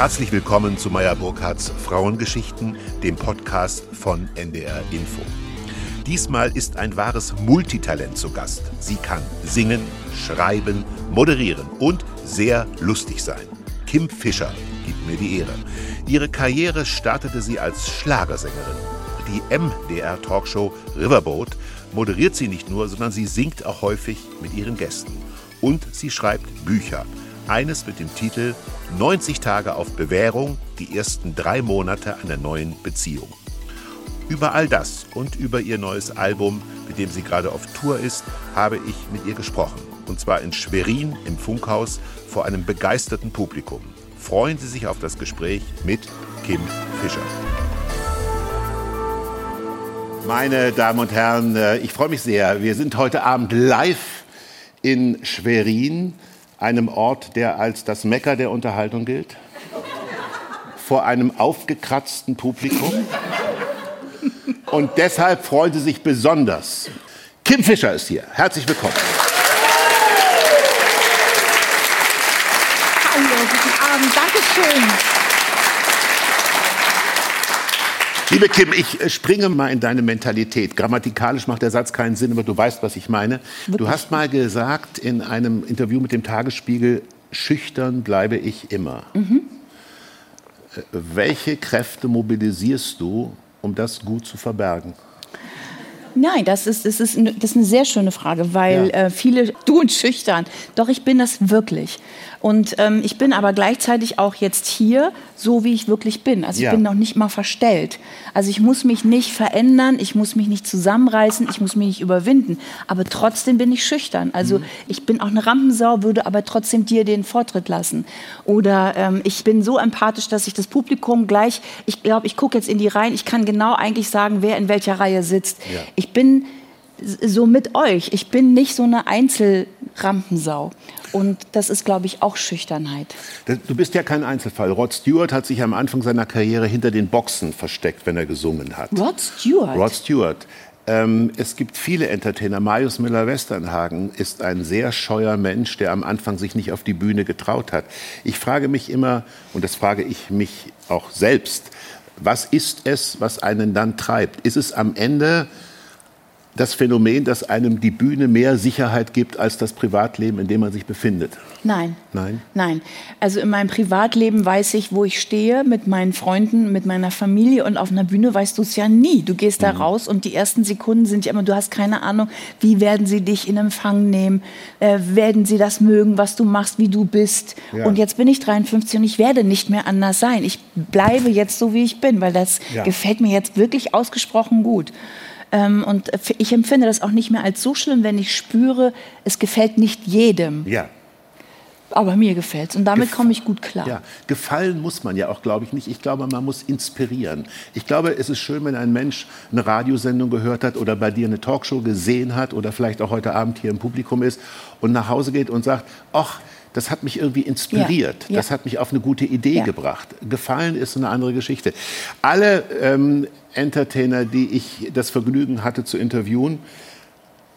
Herzlich willkommen zu Meyer Burkhardts Frauengeschichten, dem Podcast von NDR Info. Diesmal ist ein wahres Multitalent zu Gast. Sie kann singen, schreiben, moderieren und sehr lustig sein. Kim Fischer gibt mir die Ehre. Ihre Karriere startete sie als Schlagersängerin. Die MDR-Talkshow Riverboat moderiert sie nicht nur, sondern sie singt auch häufig mit ihren Gästen. Und sie schreibt Bücher. Eines mit dem Titel 90 Tage auf Bewährung, die ersten drei Monate einer neuen Beziehung. Über all das und über ihr neues Album, mit dem sie gerade auf Tour ist, habe ich mit ihr gesprochen. Und zwar in Schwerin im Funkhaus vor einem begeisterten Publikum. Freuen Sie sich auf das Gespräch mit Kim Fischer. Meine Damen und Herren, äh, ich freue mich sehr. Wir sind heute Abend live in Schwerin, einem Ort, der als das Mecker der Unterhaltung gilt. Vor einem aufgekratzten Publikum. Und deshalb freuen Sie sich besonders. Kim Fischer ist hier. Herzlich willkommen. Hallo, guten Abend. Dankeschön. Liebe Kim, ich äh, springe mal in deine Mentalität. Grammatikalisch macht der Satz keinen Sinn, aber du weißt, was ich meine. Wirklich? Du hast mal gesagt in einem Interview mit dem Tagesspiegel, schüchtern bleibe ich immer. Mhm. Äh, welche Kräfte mobilisierst du, um das gut zu verbergen? Nein, das ist, das, ist, das ist eine sehr schöne Frage, weil ja. äh, viele tun schüchtern. Doch ich bin das wirklich. Und ähm, ich bin aber gleichzeitig auch jetzt hier, so wie ich wirklich bin. Also ich ja. bin noch nicht mal verstellt. Also ich muss mich nicht verändern, ich muss mich nicht zusammenreißen, ich muss mich nicht überwinden. Aber trotzdem bin ich schüchtern. Also mhm. ich bin auch eine Rampensau, würde aber trotzdem dir den Vortritt lassen. Oder ähm, ich bin so empathisch, dass ich das Publikum gleich, ich glaube, ich gucke jetzt in die Reihen, ich kann genau eigentlich sagen, wer in welcher Reihe sitzt. Ja. Ich bin so mit euch. Ich bin nicht so eine Einzelrampensau. Und das ist, glaube ich, auch Schüchternheit. Du bist ja kein Einzelfall. Rod Stewart hat sich am Anfang seiner Karriere hinter den Boxen versteckt, wenn er gesungen hat. Rod Stewart? Rod Stewart. Ähm, es gibt viele Entertainer. Marius Müller-Westernhagen ist ein sehr scheuer Mensch, der am Anfang sich nicht auf die Bühne getraut hat. Ich frage mich immer, und das frage ich mich auch selbst, was ist es, was einen dann treibt? Ist es am Ende das Phänomen, dass einem die Bühne mehr Sicherheit gibt als das Privatleben, in dem man sich befindet? Nein. Nein? Nein. Also in meinem Privatleben weiß ich, wo ich stehe, mit meinen Freunden, mit meiner Familie und auf einer Bühne weißt du es ja nie. Du gehst da mhm. raus und die ersten Sekunden sind ja immer, du hast keine Ahnung, wie werden sie dich in Empfang nehmen, äh, werden sie das mögen, was du machst, wie du bist. Ja. Und jetzt bin ich 53 und ich werde nicht mehr anders sein. Ich bleibe jetzt so, wie ich bin, weil das ja. gefällt mir jetzt wirklich ausgesprochen gut. Ähm, und ich empfinde das auch nicht mehr als so schlimm, wenn ich spüre, es gefällt nicht jedem. Ja. Aber mir gefällt es und damit komme ich gut klar. Ja, gefallen muss man ja auch, glaube ich, nicht. Ich glaube, man muss inspirieren. Ich glaube, es ist schön, wenn ein Mensch eine Radiosendung gehört hat oder bei dir eine Talkshow gesehen hat oder vielleicht auch heute Abend hier im Publikum ist und nach Hause geht und sagt, ach, das hat mich irgendwie inspiriert. Ja, ja. Das hat mich auf eine gute Idee ja. gebracht. Gefallen ist eine andere Geschichte. Alle ähm, Entertainer, die ich das Vergnügen hatte zu interviewen,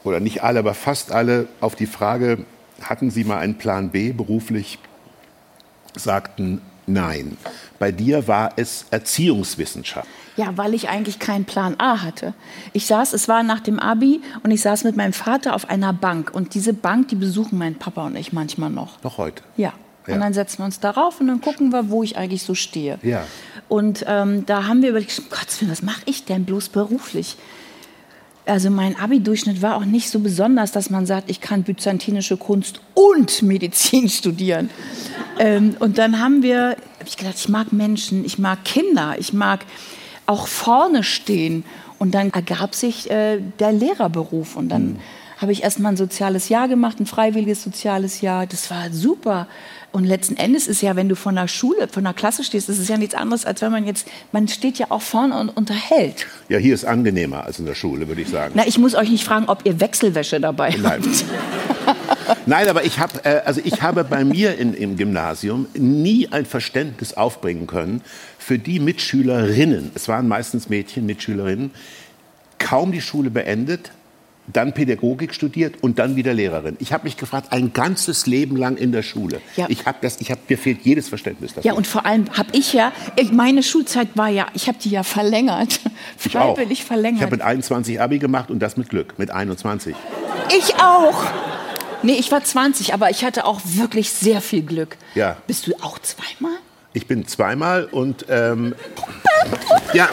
oder nicht alle, aber fast alle, auf die Frage, hatten Sie mal einen Plan B beruflich, sagten nein. Bei dir war es Erziehungswissenschaft. Ja, weil ich eigentlich keinen Plan A hatte. Ich saß, es war nach dem Abi und ich saß mit meinem Vater auf einer Bank. Und diese Bank, die besuchen mein Papa und ich manchmal noch. Noch heute? Ja. ja. Und dann setzen wir uns darauf und dann gucken wir, wo ich eigentlich so stehe. Ja. Und ähm, da haben wir überlegt, Gott, was mache ich denn bloß beruflich? Also mein Abi-Durchschnitt war auch nicht so besonders, dass man sagt, ich kann byzantinische Kunst und Medizin studieren. ähm, und dann haben wir, hab ich gedacht, ich mag Menschen, ich mag Kinder, ich mag auch vorne stehen. Und dann ergab sich äh, der Lehrerberuf. Und dann mhm. habe ich erst mal ein soziales Jahr gemacht, ein freiwilliges soziales Jahr. Das war super. Und letzten Endes ist ja, wenn du von der Schule, von der Klasse stehst, das ist ja nichts anderes, als wenn man jetzt, man steht ja auch vorne und unterhält. Ja, hier ist angenehmer als in der Schule, würde ich sagen. Na, ich muss euch nicht fragen, ob ihr Wechselwäsche dabei Nein. habt. Nein, aber ich habe, äh, also ich habe bei mir in, im Gymnasium nie ein Verständnis aufbringen können für die Mitschülerinnen, es waren meistens Mädchen, Mitschülerinnen, kaum die Schule beendet, dann Pädagogik studiert und dann wieder Lehrerin. Ich habe mich gefragt, ein ganzes Leben lang in der Schule. Ja. Ich habe das, ich habe mir fehlt jedes Verständnis dafür. Ja, und vor allem habe ich ja, ich, meine Schulzeit war ja, ich habe die ja verlängert, ich auch. freiwillig Ich verlängert. habe mit 21 Abi gemacht und das mit Glück, mit 21. Ich auch. Nee, ich war 20, aber ich hatte auch wirklich sehr viel Glück. Ja. Bist du auch zweimal? Ich bin zweimal und ähm, ja.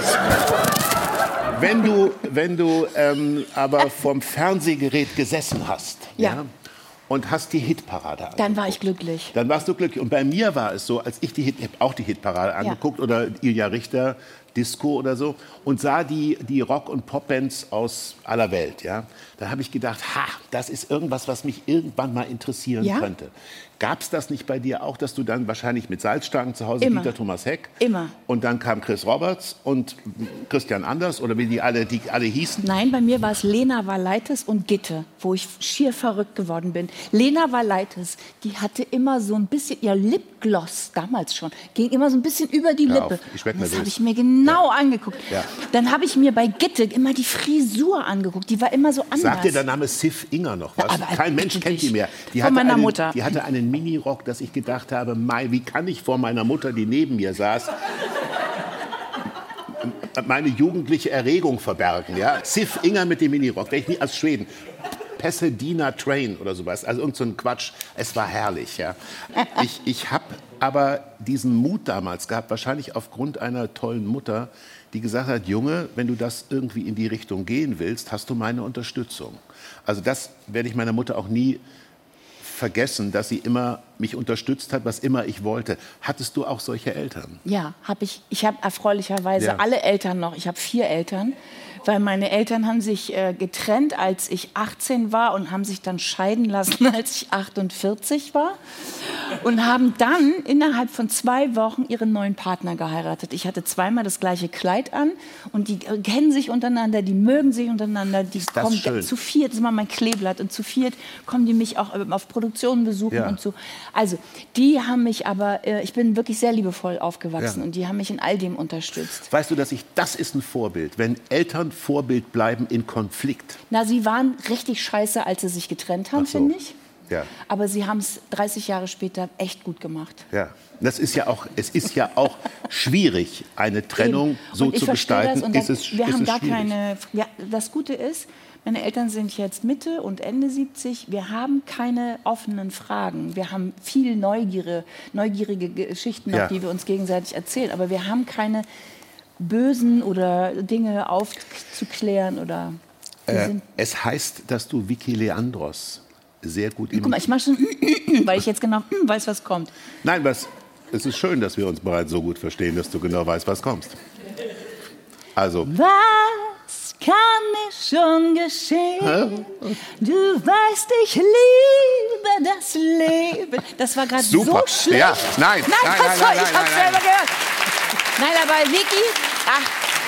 Wenn du, wenn du ähm, aber vorm Fernsehgerät gesessen hast Ja. und hast die Hitparade angeguckt, Dann war ich glücklich. dann warst du glücklich. Und bei mir war es so, als ich die Hit, ich habe auch die Hitparade angeguckt oder Ilja Richter, Disco oder so und sah die, die Rock- und Popbands aus aller Welt. Ja? Da habe ich gedacht, ha, das ist irgendwas, was mich irgendwann mal interessieren Ja? könnte. Gab es das nicht bei dir auch, dass du dann wahrscheinlich mit Salzstangen zu Hause Immer. Dieter Thomas Heck Immer. und dann kam Chris Roberts und Christian Anders oder wie die alle, die alle hießen? Nein, bei mir war es Lena Valaitis und Gitte, wo ich schier verrückt geworden bin. Lena Valaitis, die hatte immer so ein bisschen, ihr Lipgloss damals schon, ging immer so ein bisschen über die Lippe. auf, ich das habe ich mir genau angeguckt. Ja. Dann habe ich mir bei Gitte immer die Frisur angeguckt. Die war immer so anders. Sagt dir der Name Sif Inger noch was? aber Kein Mensch kennt die mehr. Die Von hatte meiner einen, Mutter. Die hatte einen Minirock, dass ich gedacht habe, Mai, wie kann ich vor meiner Mutter, die neben mir saß, meine jugendliche Erregung verbergen. Ja? Sif Inger mit dem Minirock, wäre ich nie aus Schweden. Pasadena Train oder sowas, also irgend so ein Quatsch. Es war herrlich. Ja? Ich, ich habe aber diesen Mut damals gehabt, wahrscheinlich aufgrund einer tollen Mutter, die gesagt hat, Junge, wenn du das irgendwie in die Richtung gehen willst, hast du meine Unterstützung. Also das werde ich meiner Mutter auch nie vergessen, dass sie immer mich unterstützt hat, was immer ich wollte. Hattest du auch solche Eltern? Ja, habe ich. Ich habe erfreulicherweise Ja. alle Eltern noch. Ich habe vier Eltern, weil meine Eltern haben sich äh, getrennt, als ich 18 war und haben sich dann scheiden lassen, als ich 48 war und haben dann innerhalb von zwei Wochen ihren neuen Partner geheiratet. Ich hatte zweimal das gleiche Kleid an und die äh, kennen sich untereinander, die mögen sich untereinander, die kommen schön. zu viert, das ist immer mein Kleeblatt und zu viert kommen die mich auch ähm, auf Produktionen besuchen Ja. und so. Also, die haben mich aber, äh, ich bin wirklich sehr liebevoll aufgewachsen Ja. und die haben mich in all dem unterstützt. Weißt du, dass ich, das ist ein Vorbild, wenn Eltern Vorbild bleiben in Konflikt. Na, sie waren richtig scheiße, als sie sich getrennt haben, so. finde ich. Ja. Aber sie haben es 30 Jahre später echt gut gemacht. Ja, das ist ja auch, es ist ja auch schwierig, eine Trennung so zu gestalten. Das und ist dann, es, wir ist haben es gar schwierig. keine. Ja, das Gute ist, meine Eltern sind jetzt Mitte und Ende 70. Wir haben keine offenen Fragen. Wir haben viel Neugierde, neugierige Geschichten, noch, Ja. die wir uns gegenseitig erzählen. Aber wir haben keine bösen oder Dinge aufzuklären oder. Äh, es heißt, dass du Vicky Leandros sehr gut guck mal, ich mache schon, weil ich jetzt genau weiß, was kommt. Nein, was, es ist schön, dass wir uns bereits so gut verstehen, dass du genau weißt, was kommst. Also, Was kann mir schon geschehen? Du weißt, ich liebe das Leben. Das war gerade so Super. schlecht. Ja, nein, nein, nein, nein, nein, ich nein, hab's nein, selber nein. gehört. Nein, aber Vicky, ach,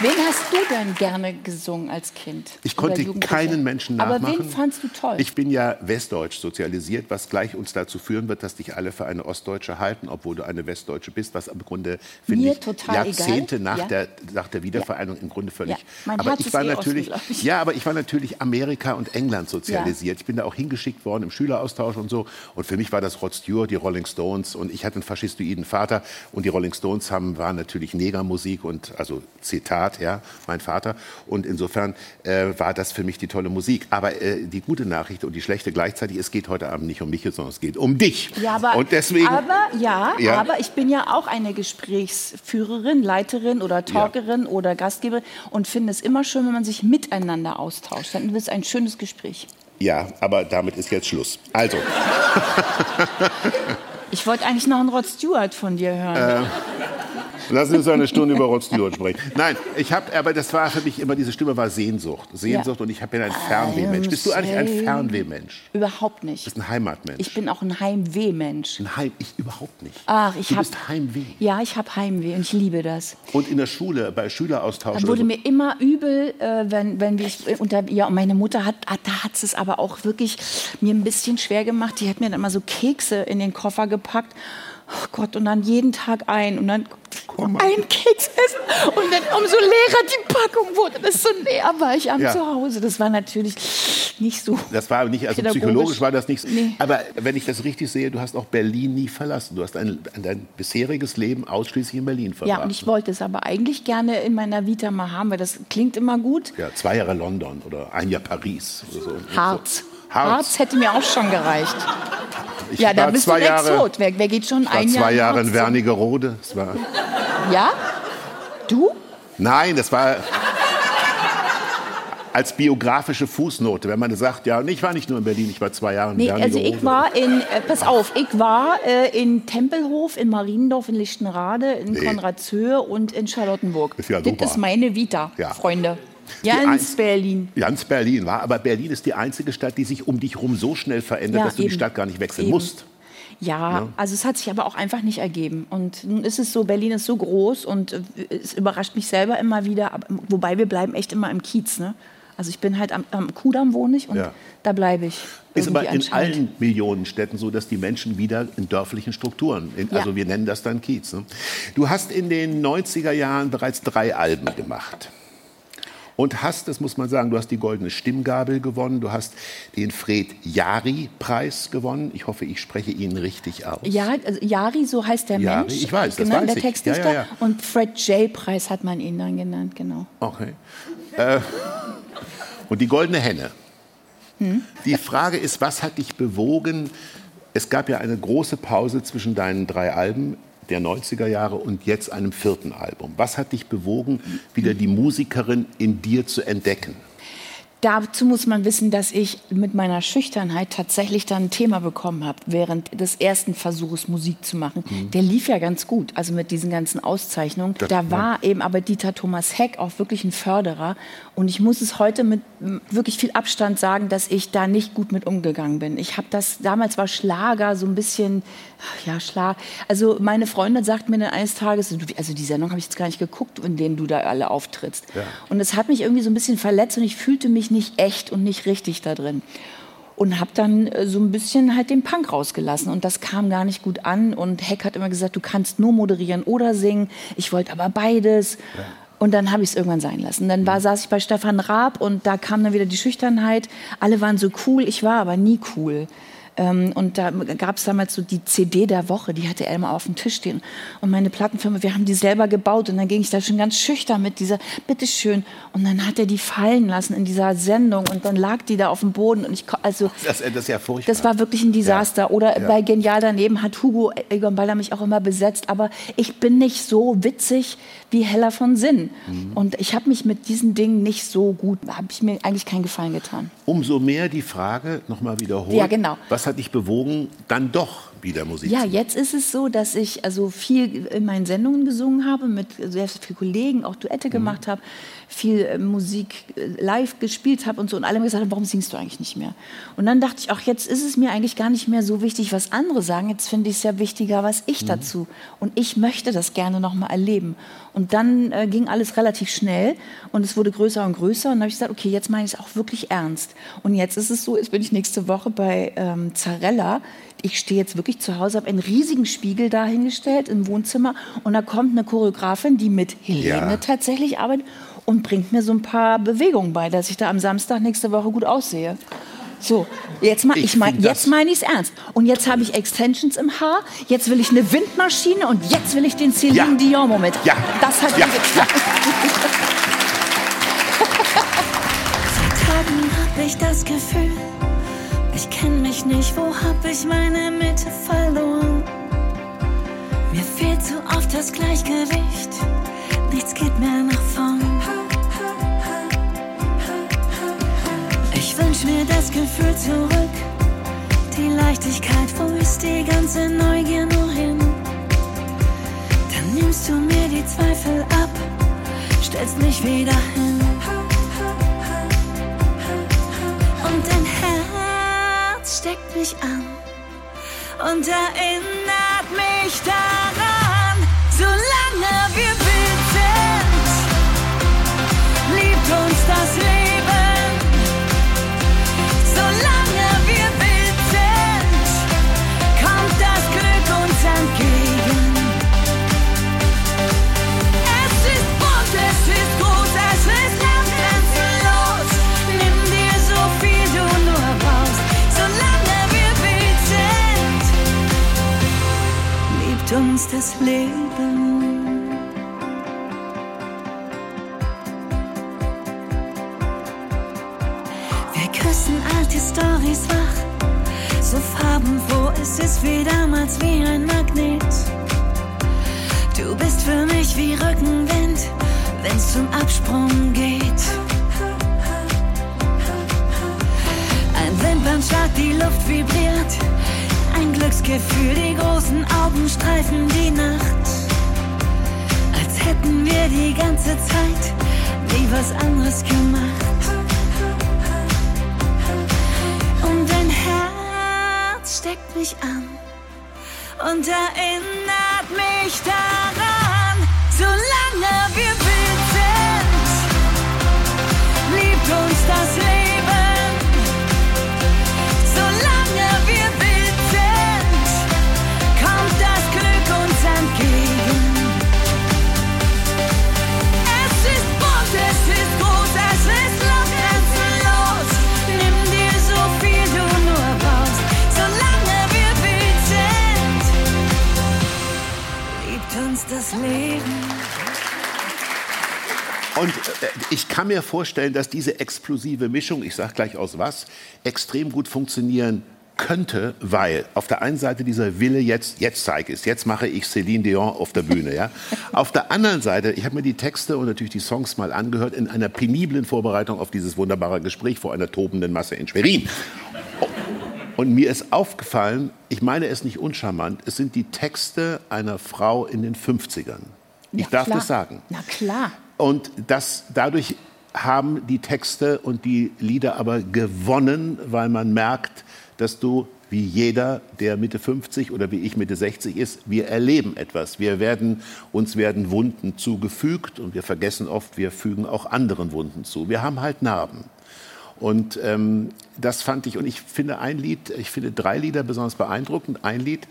wen hast du denn gerne gesungen als Kind? ich konnte keinen Menschen Aber nachmachen. wen fandst du toll? Ich bin ja westdeutsch sozialisiert, was gleich uns dazu führen wird, dass dich alle für eine Ostdeutsche halten, obwohl du eine Westdeutsche bist, was im Grunde, finde ich, Jahrzehnte egal. nach, Ja. der, nach der Wiedervereinigung im Grunde völlig. Ja. Mein aber Herz ich ist war eh natürlich, ich. ja, aber ich war natürlich Amerika und England sozialisiert. Ich bin da auch hingeschickt worden im Schüleraustausch und so. Und für mich war das Rod Stewart, die Rolling Stones und ich hatte einen faschistoiden Vater und die Rolling Stones haben, waren natürlich Negermusik und also Zitat, ja, mein Vater. Und insofern äh, war das für mich die tolle Musik. Aber äh, die gute Nachricht und die schlechte gleichzeitig, es geht heute Abend nicht um mich, sondern es geht um dich. Ja, aber, und deswegen, aber ja, Ja. aber ich bin ja auch eine Gesprächsführerin, Leiterin oder Talkerin oder Gastgeberin und finde es immer schön, wenn man sich miteinander austauscht. Dann wird es ein schönes Gespräch. ja, aber damit ist jetzt Schluss. Also, Ich wollte eigentlich noch einen Rod Stewart von dir hören. Lassen Sie uns eine Stunde über Rod Stewart sprechen. Nein, ich habe, aber das war für mich immer, diese Stimme war Sehnsucht. Sehnsucht Ja. und ich bin ein Fernwehmensch. Bist du eigentlich ein Fernwehmensch? Überhaupt nicht. Du bist ein Heimatmensch. Ich bin auch ein Heimweh-Mensch. ein Heim, ich überhaupt nicht. Ach, ich du hab- bist Heimweh. Ja, ich habe Heimweh und ich liebe das. Und in der Schule, bei Schüleraustausch Dann wurde so, mir immer übel, äh, wenn, wenn wir unter ja und meine Mutter hat, hat da hat es aber auch wirklich mir ein bisschen schwer gemacht. Die hat mir dann immer so Kekse in den Koffer gepackt. Oh Gott und dann jeden Tag ein und dann einen Keks essen. Und dann umso leerer die Packung wurde, desto näher war ich am Ja. Zuhause. Das war natürlich nicht so. Das war nicht, also psychologisch war das nicht so. Nee. Aber wenn ich das richtig sehe, du hast auch Berlin nie verlassen. Du hast ein, dein bisheriges Leben ausschließlich in Berlin verbracht. Ja, und ich wollte es aber eigentlich gerne in meiner Vita mal haben, weil das klingt immer gut. Ja, zwei Jahre London oder ein Jahr Paris. Oder so. Harz. Harz. Harz hätte mir auch schon gereicht. Ich Ja, da war bist du Jahre, Exot. Wer, wer geht schon war ein Jahr zwei Jahre in? Wernigerode. Das war, Ja? Du? nein, das war als biografische Fußnote. Wenn man sagt, ja, ich war nicht nur in Berlin, ich war zwei Jahre in Nee, also Wernigerode. ich war in, äh, pass auf, ich war äh, in Tempelhof, in Mariendorf, in Lichtenrade, in Nee. Konradshöhe und in Charlottenburg. Ist ja das ist meine Vita, Ja. Freunde. Ganz Berlin. Ganz Berlin war, aber Berlin ist die einzige Stadt, die sich um dich herum so schnell verändert, Ja, dass du die. Stadt gar nicht wechseln Eben. musst. Ja, also es hat sich aber auch einfach nicht ergeben. Und nun ist es so, Berlin ist so groß und äh, es überrascht mich selber immer wieder. Aber, wobei wir bleiben echt immer im Kiez. Ne? Also ich bin halt am, am Kudamm wohne ich und Ja. da bleibe ich. Ist aber in allen Millionenstädten so, dass die Menschen wieder in dörflichen Strukturen, in, Ja. also wir nennen das dann Kiez. Ne? Du hast in den 90er Jahren bereits drei Alben gemacht. Und hast, das muss man sagen, du hast die Goldene Stimmgabel gewonnen, du hast den Fred Jari-Preis gewonnen. Ich hoffe, ich spreche ihn richtig aus. Ja, also Yari, so heißt der Yari, Mensch. ich weiß, das genannt, weiß der ich. Textdichter. Ja, ja, ja. Und Fred J. Preis hat man ihn dann genannt, genau. Okay. Äh, und die Goldene Henne. Die Frage ist, was hat dich bewogen? Es gab ja eine große Pause zwischen deinen drei Alben der 90er Jahre und jetzt einem vierten Album. Was hat dich bewogen, wieder die Musikerin in dir zu entdecken? Dazu muss man wissen, dass ich mit meiner Schüchternheit tatsächlich dann ein Thema bekommen habe, während des ersten Versuches Musik zu machen. Der lief ja ganz gut, also mit diesen ganzen Auszeichnungen. Das- da war eben aber Dieter Thomas Heck auch wirklich ein Förderer. Und ich muss es heute mit wirklich viel Abstand sagen, dass ich da nicht gut mit umgegangen bin. Ich habe das, damals war Schlager so ein bisschen, ja, Schlag. Also meine Freundin sagt mir dann eines Tages, also die Sendung habe ich jetzt gar nicht geguckt, in denen du da alle auftrittst. Und es hat mich irgendwie so ein bisschen verletzt und ich fühlte mich nicht echt und nicht richtig da drin. Und habe dann äh, so ein bisschen halt den Punk rausgelassen. Und das kam gar nicht gut an. Und Heck hat immer gesagt, du kannst nur moderieren oder singen. Ich wollte aber beides. Und dann habe ich es irgendwann sein lassen. Dann war, saß ich bei Stefan Raab und da kam dann wieder die Schüchternheit. Alle waren so cool, ich war aber nie cool. Ähm, und da gab es damals so die CD der Woche, die hatte er immer auf dem Tisch stehen. Und meine Plattenfirma, wir haben die selber gebaut. Und dann ging ich da schon ganz schüchtern mit dieser, bitteschön. Und dann hat er die fallen lassen in dieser Sendung. Und dann lag die da auf dem Boden. Und ich, also, Das, das ist ja furchtbar. das war wirklich ein Desaster. Oder Ja. bei Genial daneben hat Hugo Egon Balder mich auch immer besetzt. Aber ich bin nicht so witzig wie Hella von Sinn. Mhm. Und ich habe mich mit diesen Dingen nicht so gut, habe ich mir eigentlich keinen Gefallen getan. Umso mehr die Frage, nochmal wiederholt, Ja, genau. was hat dich bewogen, dann doch wieder Musik Ja, zu machen? jetzt ist es so, dass ich also viel in meinen Sendungen gesungen habe, mit sehr vielen Kollegen auch Duette gemacht habe, viel äh, Musik äh, live gespielt habe und so. Und alle haben gesagt, warum singst du eigentlich nicht mehr? Und dann dachte ich, ach, jetzt ist es mir eigentlich gar nicht mehr so wichtig, was andere sagen. Jetzt finde ich es ja wichtiger, was ich dazu. Und ich möchte das gerne noch mal erleben. Und dann äh, ging alles relativ schnell und es wurde größer und größer. Und dann habe ich gesagt, okay, jetzt meine ich es auch wirklich ernst. Und jetzt ist es so, jetzt bin ich nächste Woche bei ähm, Zarella. Ich stehe jetzt wirklich zu Hause, habe einen riesigen Spiegel dahingestellt im Wohnzimmer und da kommt eine Choreografin, die mit Helene Ja. tatsächlich arbeitet und bringt mir so ein paar Bewegungen bei, dass ich da am Samstag nächste Woche gut aussehe. So, jetzt, ma Ich ich mein, jetzt meine ich es ernst. Und jetzt habe ich Extensions im Haar, jetzt will ich eine Windmaschine und jetzt will ich den Celine Ja. Dion-Moment. Ja. Das hat Ja. mir gezeigt. Seit Tagen hab ich das Gefühl, ich kenn mich nicht, wo hab ich meine Mitte verloren? Mir fehlt so oft das Gleichgewicht, nichts geht mehr nach vorn. Wünsch mir das Gefühl zurück, die Leichtigkeit, wo ist die ganze Neugier nur hin? Dann nimmst du mir die Zweifel ab, stellst mich wieder hin. Und dein Herz steckt mich an und erinnert mich daran, solange wir sind, liebt uns das Leben. Uns das Leben. Wir küssen alte Stories wach, so farbenfroh, es ist wie damals wie ein Magnet. Du bist für mich wie Rückenwind, wenn's zum Absprung geht. Ein Wimpernschlag, die Luft vibriert. Ein Glücksgefühl, die großen Augen streifen die Nacht. Als hätten wir die ganze Zeit nie was anderes gemacht. Und dein Herz steckt mich an und erinnert mich daran, solange wir kann mir vorstellen, dass diese explosive Mischung, ich sage gleich aus was, extrem gut funktionieren könnte, weil auf der einen Seite dieser Wille jetzt, jetzt zeige ich es, jetzt mache ich Céline Dion auf der Bühne, ja. auf der anderen Seite, ich habe mir die Texte und natürlich die Songs mal angehört in einer peniblen Vorbereitung auf dieses wunderbare Gespräch vor einer tobenden Masse in Schwerin. Und mir ist aufgefallen, ich meine es nicht uncharmant, es sind die Texte einer Frau in den 50ern. Ich Na darf klar. das sagen. Na klar. Und das, dadurch haben die Texte und die Lieder aber gewonnen, weil man merkt, dass du, wie jeder, der Mitte 50 oder wie ich Mitte 60 ist, wir erleben etwas. Wir werden, uns werden Wunden zugefügt und wir vergessen oft, wir fügen auch anderen Wunden zu. Wir haben halt Narben. Und ähm, das fand ich, und ich finde ein Lied, ich finde drei Lieder besonders beeindruckend. Ein Lied,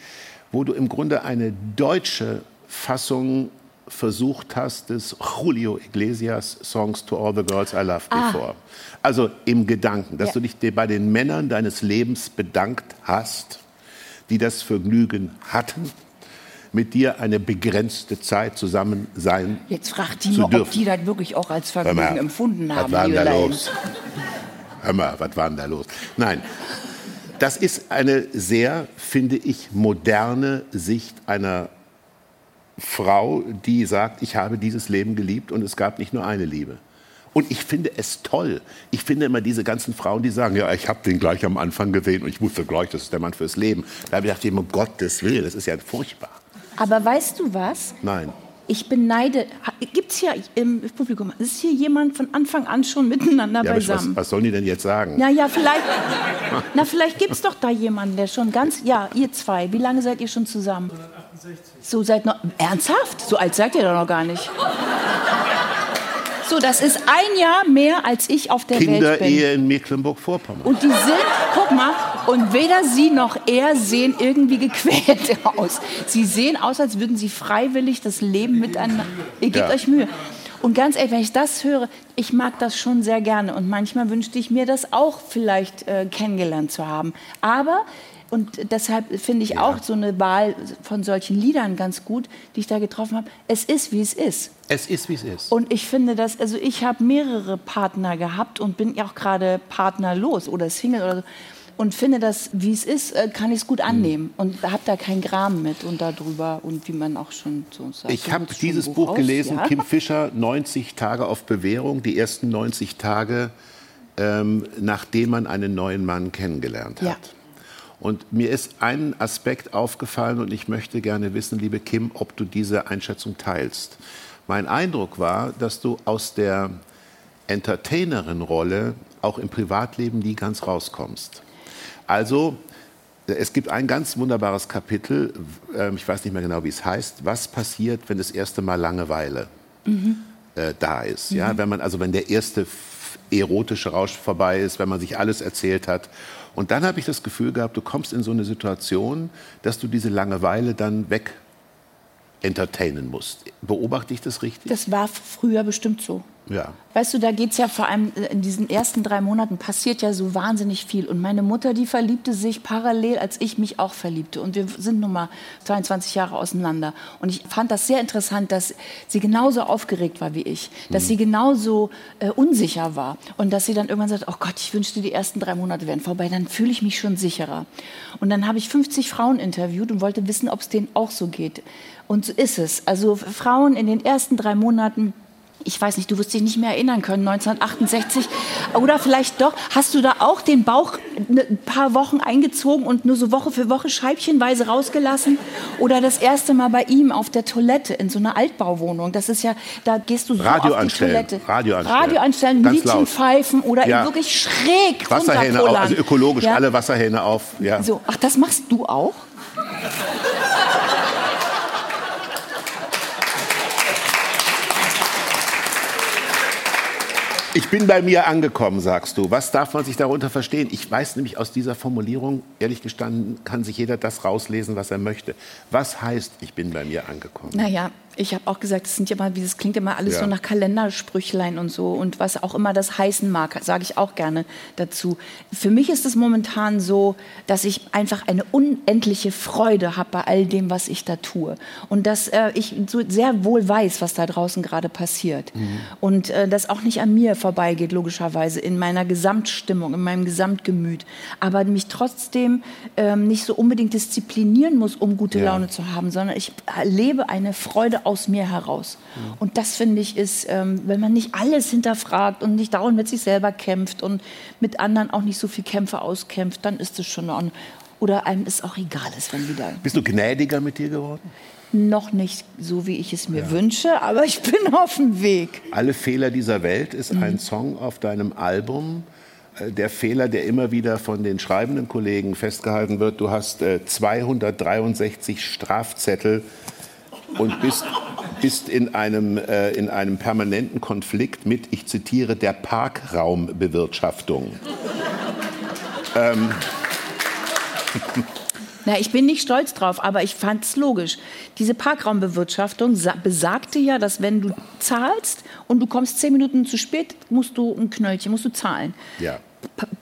wo du im Grunde eine deutsche Fassung versucht hast des Julio Iglesias Songs To All the Girls I Loved Before. Also im Gedanken, dass Ja. du dich bei den Männern deines Lebens bedankt hast, die das Vergnügen hatten, mit dir eine begrenzte Zeit zusammen sein Jetzt fragt die zu mal, ob die das wirklich auch als Vergnügen mal, empfunden was haben. war denn da los? Hör mal, was war denn da los? Nein, das ist eine sehr, finde ich, moderne Sicht einer Frau, die sagt, ich habe dieses Leben geliebt und es gab nicht nur eine Liebe. Und ich finde es toll. Ich finde immer diese ganzen Frauen, die sagen, ja, ich habe den gleich am Anfang gesehen und ich wusste gleich, das ist der Mann fürs Leben. Da habe ich gedacht, um Gottes Willen, das ist ja furchtbar. Aber weißt du was? Nein. Ich beneide. Gibt es hier im Publikum, ist hier jemand von Anfang an schon miteinander Ja, aber was, beisammen? was sollen die denn jetzt sagen? Na ja, vielleicht, na, vielleicht gibt es doch da jemanden, der schon ganz. Ja, ihr zwei. Wie lange seid ihr schon zusammen? 1968. So seit noch. Ernsthaft? So alt seid ihr doch noch gar nicht. So, das ist ein Jahr mehr, als ich auf der Welt bin. Kinderehe in Mecklenburg-Vorpommern. Und die sind, guck mal, und weder sie noch er sehen irgendwie gequält aus. Sie sehen aus, als würden sie freiwillig das Leben miteinander. Ihr gebt Ja. euch Mühe. Und ganz ehrlich, wenn ich das höre, ich mag das schon sehr gerne. Und manchmal wünschte ich mir das auch vielleicht äh, kennengelernt zu haben. Aber, und deshalb finde ich auch so eine Wahl von solchen Liedern ganz gut, die ich da getroffen habe. Es ist, wie es ist. Es ist, wie es ist. Und ich finde das, also ich habe mehrere Partner gehabt und bin ja auch gerade partnerlos oder Single oder so. Und finde das, wie es ist, äh, kann ich es gut annehmen. Und habe da keinen Gram mit und darüber und wie man auch schon so sagt. Ich habe dieses Buch aus, gelesen, ja? Kim Fischer, 90 Tage auf Bewährung, die ersten 90 Tage, ähm, nachdem man einen neuen Mann kennengelernt hat. Ja. Und mir ist ein Aspekt aufgefallen und ich möchte gerne wissen, liebe Kim, ob du diese Einschätzung teilst. Mein Eindruck war, dass du aus der Entertainerin-Rolle auch im Privatleben nie ganz rauskommst. Also, es gibt ein ganz wunderbares Kapitel, ähm, ich weiß nicht mehr genau, wie es heißt, was passiert, wenn das erste Mal Langeweile äh, da ist. Ja? Wenn man, also wenn der erste erotische Rausch vorbei ist, wenn man sich alles erzählt hat. Und dann habe ich das Gefühl gehabt, du kommst in so eine Situation, dass du diese Langeweile dann weg entertainen musst. Beobachte ich das richtig? Das war früher bestimmt so. Ja. Weißt du, da geht es ja vor allem äh, in diesen ersten drei Monaten passiert ja so wahnsinnig viel. Und meine Mutter, die verliebte sich parallel, als ich mich auch verliebte. Und wir sind nun mal 22 Jahre auseinander. Und ich fand das sehr interessant, dass sie genauso aufgeregt war wie ich. Dass mhm. sie genauso äh, unsicher war. Und dass sie dann irgendwann sagt, oh Gott, ich wünschte, die ersten drei Monate wären vorbei. Dann fühle ich mich schon sicherer. Und dann habe ich 50 Frauen interviewt und wollte wissen, ob es denen auch so geht. Und so ist es. Also Frauen in den ersten drei Monaten ich weiß nicht, du wirst dich nicht mehr erinnern können, 1968. Oder vielleicht doch, hast du da auch den Bauch ne, ein paar Wochen eingezogen und nur so Woche für Woche scheibchenweise rausgelassen? Oder das erste Mal bei ihm auf der Toilette in so einer Altbauwohnung? Das ist ja, da gehst du so Radio auf die. Toilette. Radio anstellen. Radio anstellen, Liedchen pfeifen oder Ja. wirklich schräg Wasserhähne auf, also ökologisch, Ja? alle Wasserhähne auf. Ja. So, ach, das machst du auch? Ich bin bei mir angekommen, sagst du. Was darf man sich darunter verstehen? Ich weiß nämlich aus dieser Formulierung, ehrlich gestanden, kann sich jeder das rauslesen, was er möchte. Was heißt, ich bin bei mir angekommen? Naja, ich habe auch gesagt, es sind ja mal, wie das klingt immer alles Ja. so nach Kalendersprüchlein und so und was auch immer das heißen mag, sage ich auch gerne dazu. Für mich ist es momentan so, dass ich einfach eine unendliche Freude habe bei all dem, was ich da tue und dass äh, ich so sehr wohl weiß, was da draußen gerade passiert und äh, das auch nicht an mir vorbeigeht logischerweise in meiner Gesamtstimmung, in meinem Gesamtgemüt, aber mich trotzdem ähm, nicht so unbedingt disziplinieren muss, um gute Ja. Laune zu haben, sondern ich lebe eine Freude aus mir heraus. Und das finde ich ist, ähm, wenn man nicht alles hinterfragt und nicht dauernd mit sich selber kämpft und mit anderen auch nicht so viel Kämpfe auskämpft, dann ist es schon Ordnung. Oder einem ist auch egal ist, wenn wieder Bist du gnädiger mit dir geworden? noch nicht so, wie ich es mir wünsche, aber ich bin auf dem Weg. Alle Fehler dieser Welt ist Mhm. ein Song auf deinem Album. Äh, Der Fehler, der immer wieder von den schreibenden Kollegen festgehalten wird, du hast äh, 263 Strafzettel und bist, bist in, einem, äh, in einem permanenten Konflikt mit, ich zitiere, der Parkraumbewirtschaftung. Na, ich bin nicht stolz drauf, aber ich fand es logisch. Diese Parkraumbewirtschaftung sa- besagte ja, dass wenn du zahlst und du kommst zehn Minuten zu spät, musst du ein Knöllchen, musst du zahlen. Ja.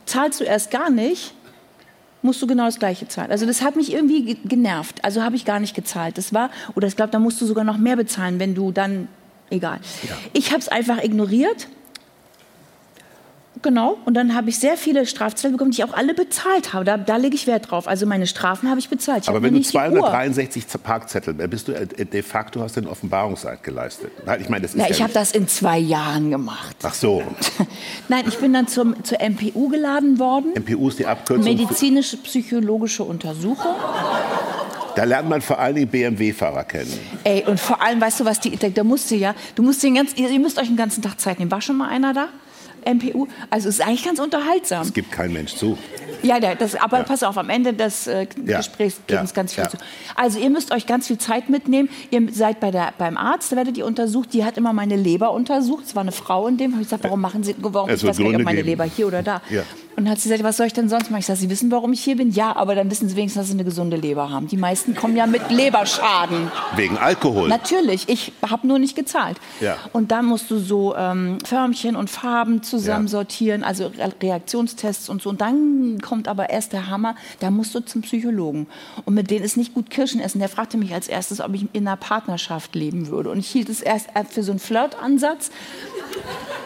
Zahlst du erst gar nicht, musst du genau das Gleiche zahlen. Also das hat mich irgendwie ge- genervt. Also habe ich gar nicht gezahlt. Das war, oder ich glaube, da musst du sogar noch mehr bezahlen, wenn du dann, egal. Ich habe es einfach ignoriert. Genau, und dann habe ich sehr viele Strafzettel bekommen, die ich auch alle bezahlt habe. Da, da lege ich Wert drauf. Also meine Strafen habe ich bezahlt. Ich Aber wenn du nicht die Uhr. 263 Parkzettel, äh, bist du äh, de facto hast du den Offenbarungseid geleistet. Ich meine, das ist Na, ja ich habe das in zwei Jahren gemacht. Ach so, Nein, ich bin dann zum, zur MPU geladen worden. MPU ist die Abkürzung. für- Medizinische psychologische Untersuchung. Da lernt man vor allen Dingen BMW-Fahrer kennen. Ey, und vor allem, weißt du was, die, da musst du ja, du musst den ganzen, ihr müsst euch den ganzen Tag Zeit nehmen. War schon mal einer da? MPU? Also es ist eigentlich ganz unterhaltsam. Es gibt kein Mensch zu. Ja, ja, das, aber Ja. pass auf, am Ende des äh, Ja. Gesprächs geht Ja. uns ganz viel Ja. zu. Also ihr müsst euch ganz viel Zeit mitnehmen. Ihr seid bei der, beim Arzt, da werdet ihr untersucht. Die hat immer meine Leber untersucht. Es war eine Frau in dem. Habe ich gesagt, warum machen Sie, warum, Es ich ob meine geben. Leber hier oder da. Und dann hat sie gesagt, was soll ich denn sonst machen? Ich sage, Sie wissen, warum ich hier bin? Ja, aber dann wissen Sie wenigstens, dass Sie eine gesunde Leber haben. Die meisten kommen ja mit Leberschaden. Wegen Alkohol. Natürlich, ich habe nur nicht gezahlt. Ja. Und dann musst du so ähm, Förmchen und Farben zusammen Ja. also Re Reaktionstests und so. Und dann kommt aber erst der Hammer, da musst du zum Psychologen. Und mit denen ist nicht gut Kirschen essen. Der fragte mich als erstes, ob ich in einer Partnerschaft leben würde. Und ich hielt es erst für so einen Flirtansatz.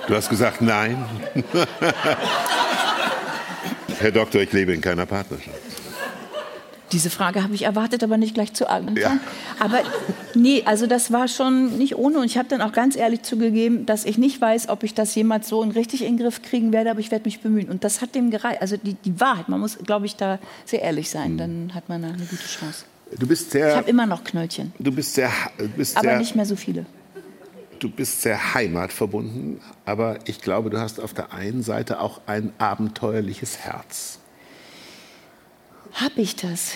Du hast gesagt, nein. Herr Doktor, ich lebe in keiner Partnerschaft. Diese Frage habe ich erwartet, aber nicht gleich zu Anfang. Ja. Aber nee, also das war schon nicht ohne. Und ich habe dann auch ganz ehrlich zugegeben, dass ich nicht weiß, ob ich das jemals so in richtig in den Griff kriegen werde, aber ich werde mich bemühen. Und das hat dem gereicht. Also die, die Wahrheit, man muss, glaube ich, da sehr ehrlich sein. Dann hat man da eine gute Chance. Du bist Ich sehr, habe immer noch Knöllchen, du bist sehr, du bist aber sehr, nicht mehr so viele. Du bist sehr heimatverbunden. Aber ich glaube, du hast auf der einen Seite auch ein abenteuerliches Herz. Hab ich das?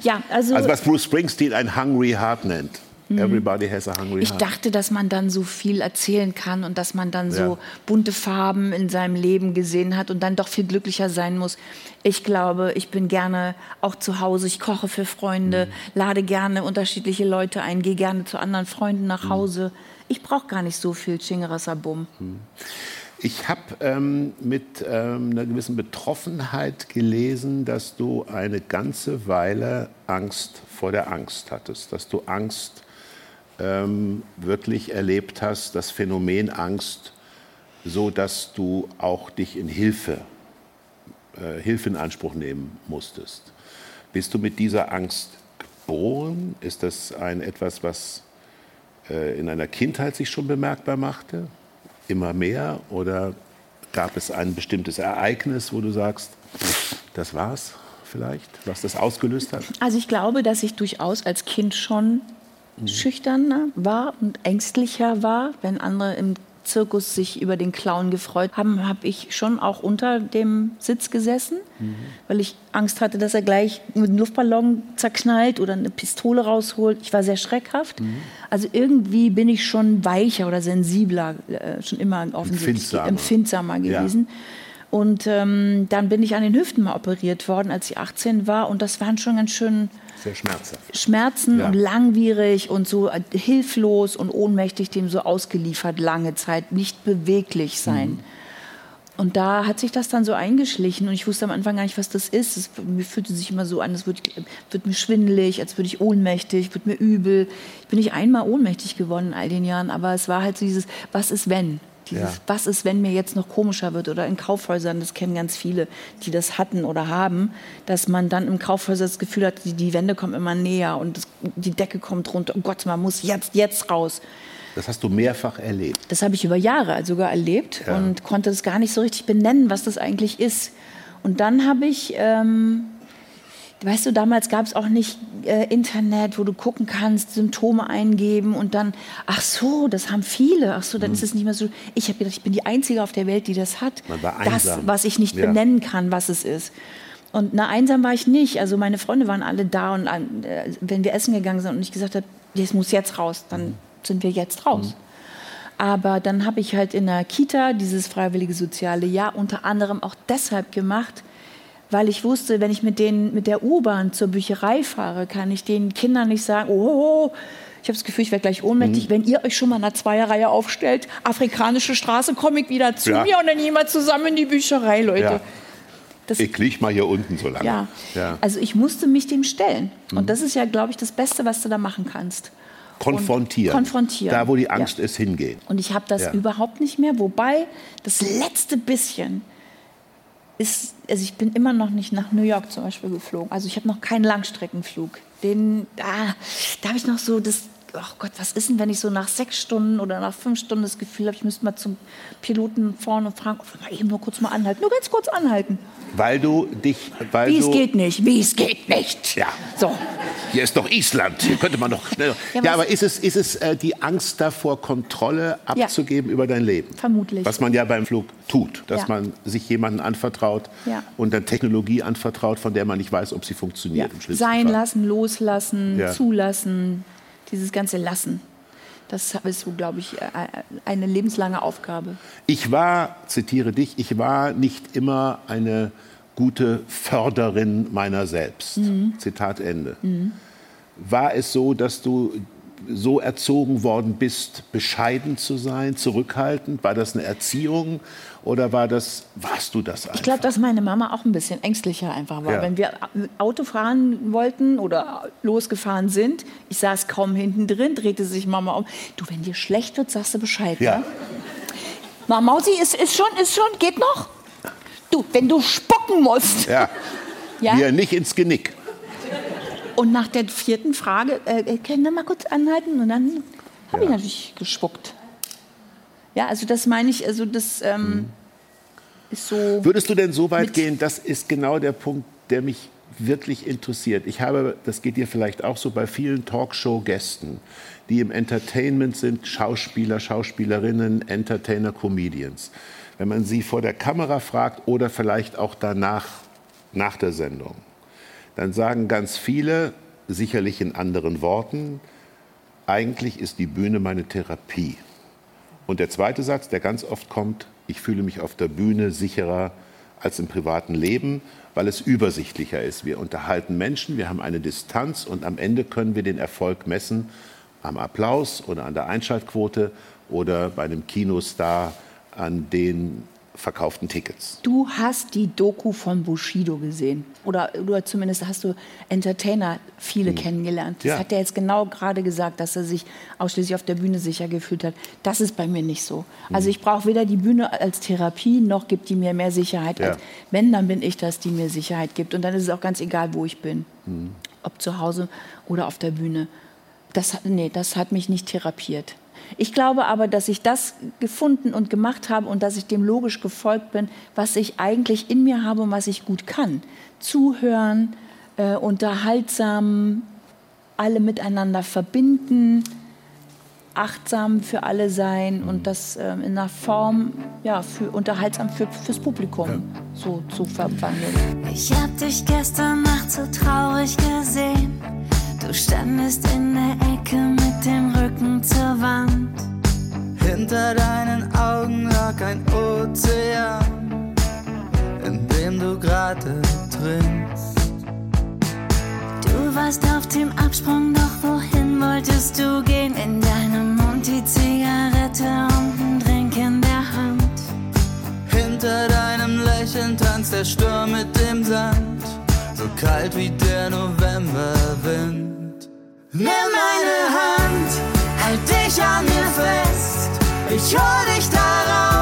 Ja, also, Also was Bruce Springsteen ein Hungry Heart nennt. Everybody has a hungry Mhm. ich heart. dachte, dass man dann so viel erzählen kann und dass man dann so Ja. bunte Farben in seinem Leben gesehen hat und dann doch viel glücklicher sein muss. Ich glaube, ich bin gerne auch zu Hause. Ich koche für Freunde, Mhm. lade gerne unterschiedliche Leute ein, gehe gerne zu anderen Freunden nach Hause. Ich brauche gar nicht so viel Chingerasabum. Hm. Ich habe ähm, mit ähm, einer gewissen Betroffenheit gelesen, dass du eine ganze Weile Angst vor der Angst hattest, dass du Angst ähm, wirklich erlebt hast, das Phänomen Angst, so dass du auch dich in Hilfe, äh, Hilfe in Anspruch nehmen musstest. Bist du mit dieser Angst geboren? Ist das ein etwas, was in einer Kindheit sich schon bemerkbar machte? Immer mehr? Oder gab es ein bestimmtes Ereignis, wo du sagst, das war's vielleicht, was das ausgelöst hat? Also ich glaube, dass ich durchaus als Kind schon mhm. schüchterner war und ängstlicher war, wenn andere im Zirkus sich über den Clown gefreut haben, habe ich schon auch unter dem Sitz gesessen, mhm. weil ich Angst hatte, dass er gleich mit einem Luftballon zerknallt oder eine Pistole rausholt. Ich war sehr schreckhaft. Mhm. Also irgendwie bin ich schon weicher oder sensibler, äh, schon immer offensichtlich empfindsamer, empfindsamer gewesen. Ja. Und ähm, dann bin ich an den Hüften mal operiert worden, als ich 18 war. Und das waren schon ganz schön sehr schmerzhaft. Schmerzen ja. und langwierig und so äh, hilflos und ohnmächtig dem so ausgeliefert lange Zeit, nicht beweglich sein. Mhm. Und da hat sich das dann so eingeschlichen und ich wusste am Anfang gar nicht, was das ist. Es, mir fühlte sich immer so an, es wird, wird mir schwindelig, als würde ich ohnmächtig, wird mir übel. Ich bin nicht einmal ohnmächtig geworden in all den Jahren, aber es war halt so dieses, was ist wenn? Dieses, ja. was ist, wenn mir jetzt noch komischer wird? Oder in Kaufhäusern, das kennen ganz viele, die das hatten oder haben, dass man dann im Kaufhäuser das Gefühl hat, die, die Wände kommen immer näher und das, die Decke kommt runter. Oh Gott, man muss jetzt, jetzt raus. Das hast du mehrfach erlebt. Das habe ich über Jahre sogar erlebt ja. und konnte es gar nicht so richtig benennen, was das eigentlich ist. Und dann habe ich ähm, Weißt du, damals gab es auch nicht äh, Internet, wo du gucken kannst, Symptome eingeben und dann, ach so, das haben viele. Ach so, dann mhm. ist es nicht mehr so. Ich habe gedacht, ich bin die Einzige auf der Welt, die das hat. Das, was ich nicht ja. benennen kann, was es ist. Und na, einsam war ich nicht. Also meine Freunde waren alle da und äh, wenn wir essen gegangen sind und ich gesagt habe, das muss jetzt raus, dann mhm. sind wir jetzt raus. Mhm. Aber dann habe ich halt in der Kita dieses freiwillige soziale Jahr unter anderem auch deshalb gemacht, weil ich wusste, wenn ich mit, denen, mit der U-Bahn zur Bücherei fahre, kann ich den Kindern nicht sagen, oh, ich habe das Gefühl, ich werde gleich ohnmächtig, mhm. wenn ihr euch schon mal in einer Zweierreihe aufstellt, afrikanische Straße, komme ich wieder zu ja. mir und dann gehen wir zusammen in die Bücherei, Leute. Ja. Das, ich liege mal hier unten so lange. Ja. ja. Also ich musste mich dem stellen. Mhm. Und das ist ja, glaube ich, das Beste, was du da machen kannst. Konfrontieren. Konfrontieren. Da, wo die Angst ja. ist, hingehen. Und ich habe das überhaupt nicht mehr. Wobei das letzte bisschen ist, also ich bin immer noch nicht nach New York zum Beispiel geflogen. Also ich habe noch keinen Langstreckenflug. Den, ah, da habe ich noch so das, oh Gott, was ist denn, wenn ich so nach sechs Stunden oder nach fünf Stunden das Gefühl habe, ich müsste mal zum Piloten vorne und fragen, mal eben nur kurz mal anhalten, nur ganz kurz anhalten. Weil du dich, weil Wie es geht nicht, wie es geht nicht. Ja. So. Hier ist doch Island, hier könnte man doch schneller. Ja, ja aber ist es, ist es äh, die Angst davor, Kontrolle abzugeben ja. über dein Leben? Vermutlich. Was man ja beim Flug tut, dass ja. man sich jemandem anvertraut und dann Technologie anvertraut, von der man nicht weiß, ob sie funktioniert. Sein Fall. lassen, loslassen, zulassen, dieses ganze Lassen. Das ist so, glaube ich, äh, eine lebenslange Aufgabe. Ich war, zitiere dich, ich war nicht immer eine gute Förderin meiner selbst. Mhm. Zitat Ende. Mhm. War es so, dass du so erzogen worden bist, bescheiden zu sein, zurückhaltend? War das eine Erziehung oder war das, warst du das einfach? Ich glaube, dass meine Mama auch ein bisschen ängstlicher einfach war. Ja. Wenn wir Auto fahren wollten oder losgefahren sind, ich saß kaum hinten drin, drehte sich Mama um. Du, wenn dir schlecht wird, sagst du Bescheid. Ja. Ne? Mama, Mausi, ist, ist, schon, ist schon, geht noch? Du, wenn du spucken musst. Ja. ja? Mir nicht ins Genick. Und nach der vierten Frage, äh, äh können wir mal kurz anhalten? Und dann habe ich natürlich gespuckt. Ja, also das meine ich, also das ähm, hm. ist so. Würdest du denn so weit gehen, das ist genau der Punkt, der mich wirklich interessiert. Ich habe, das geht dir vielleicht auch so bei vielen Talkshow-Gästen, die im Entertainment sind, Schauspieler, Schauspielerinnen, Entertainer, Comedians. Wenn man sie vor der Kamera fragt oder vielleicht auch danach, nach der Sendung, dann sagen ganz viele, sicherlich in anderen Worten, eigentlich ist die Bühne meine Therapie. Und der zweite Satz, der ganz oft kommt, ich fühle mich auf der Bühne sicherer als im privaten Leben, weil es übersichtlicher ist. Wir unterhalten Menschen, wir haben eine Distanz und am Ende können wir den Erfolg messen am Applaus oder an der Einschaltquote oder bei einem Kinostar an den verkauften Tickets. Du hast die Doku von Bushido gesehen. Oder, oder zumindest hast du Entertainer viele hm. kennengelernt. Das ja. hat er jetzt genau gerade gesagt, dass er sich ausschließlich auf der Bühne sicher gefühlt hat. Das ist bei mir nicht so. Hm. Also ich brauche weder die Bühne als Therapie, noch gibt die mir mehr Sicherheit. Ja. Als, wenn, dann bin ich das, die mir Sicherheit gibt. Und dann ist es auch ganz egal, wo ich bin. Hm. Ob zu Hause oder auf der Bühne. Das, nee, das hat mich nicht therapiert. Ich glaube aber, dass ich das gefunden und gemacht habe und dass ich dem logisch gefolgt bin, was ich eigentlich in mir habe und was ich gut kann. Zuhören, äh, unterhaltsam, alle miteinander verbinden, achtsam für alle sein und das äh, in einer Form, ja, für, unterhaltsam für, fürs Publikum ja. so zu verwandeln. Ich hab dich gestern Nacht so traurig gesehen. Du standest in der Ecke mit dem Rücken zur Wand. Hinter deinen Augen lag ein Ozean, in dem du gerade trinkst. Du warst auf dem Absprung, doch wohin wolltest du gehen? In deinem Mund die Zigarette und ein Drink in der Hand. Hinter deinem Lächeln tanzt der Sturm mit dem Sand, so kalt wie der Novemberwind. Nimm meine Hand, halt dich an mir fest. Ich hol dich da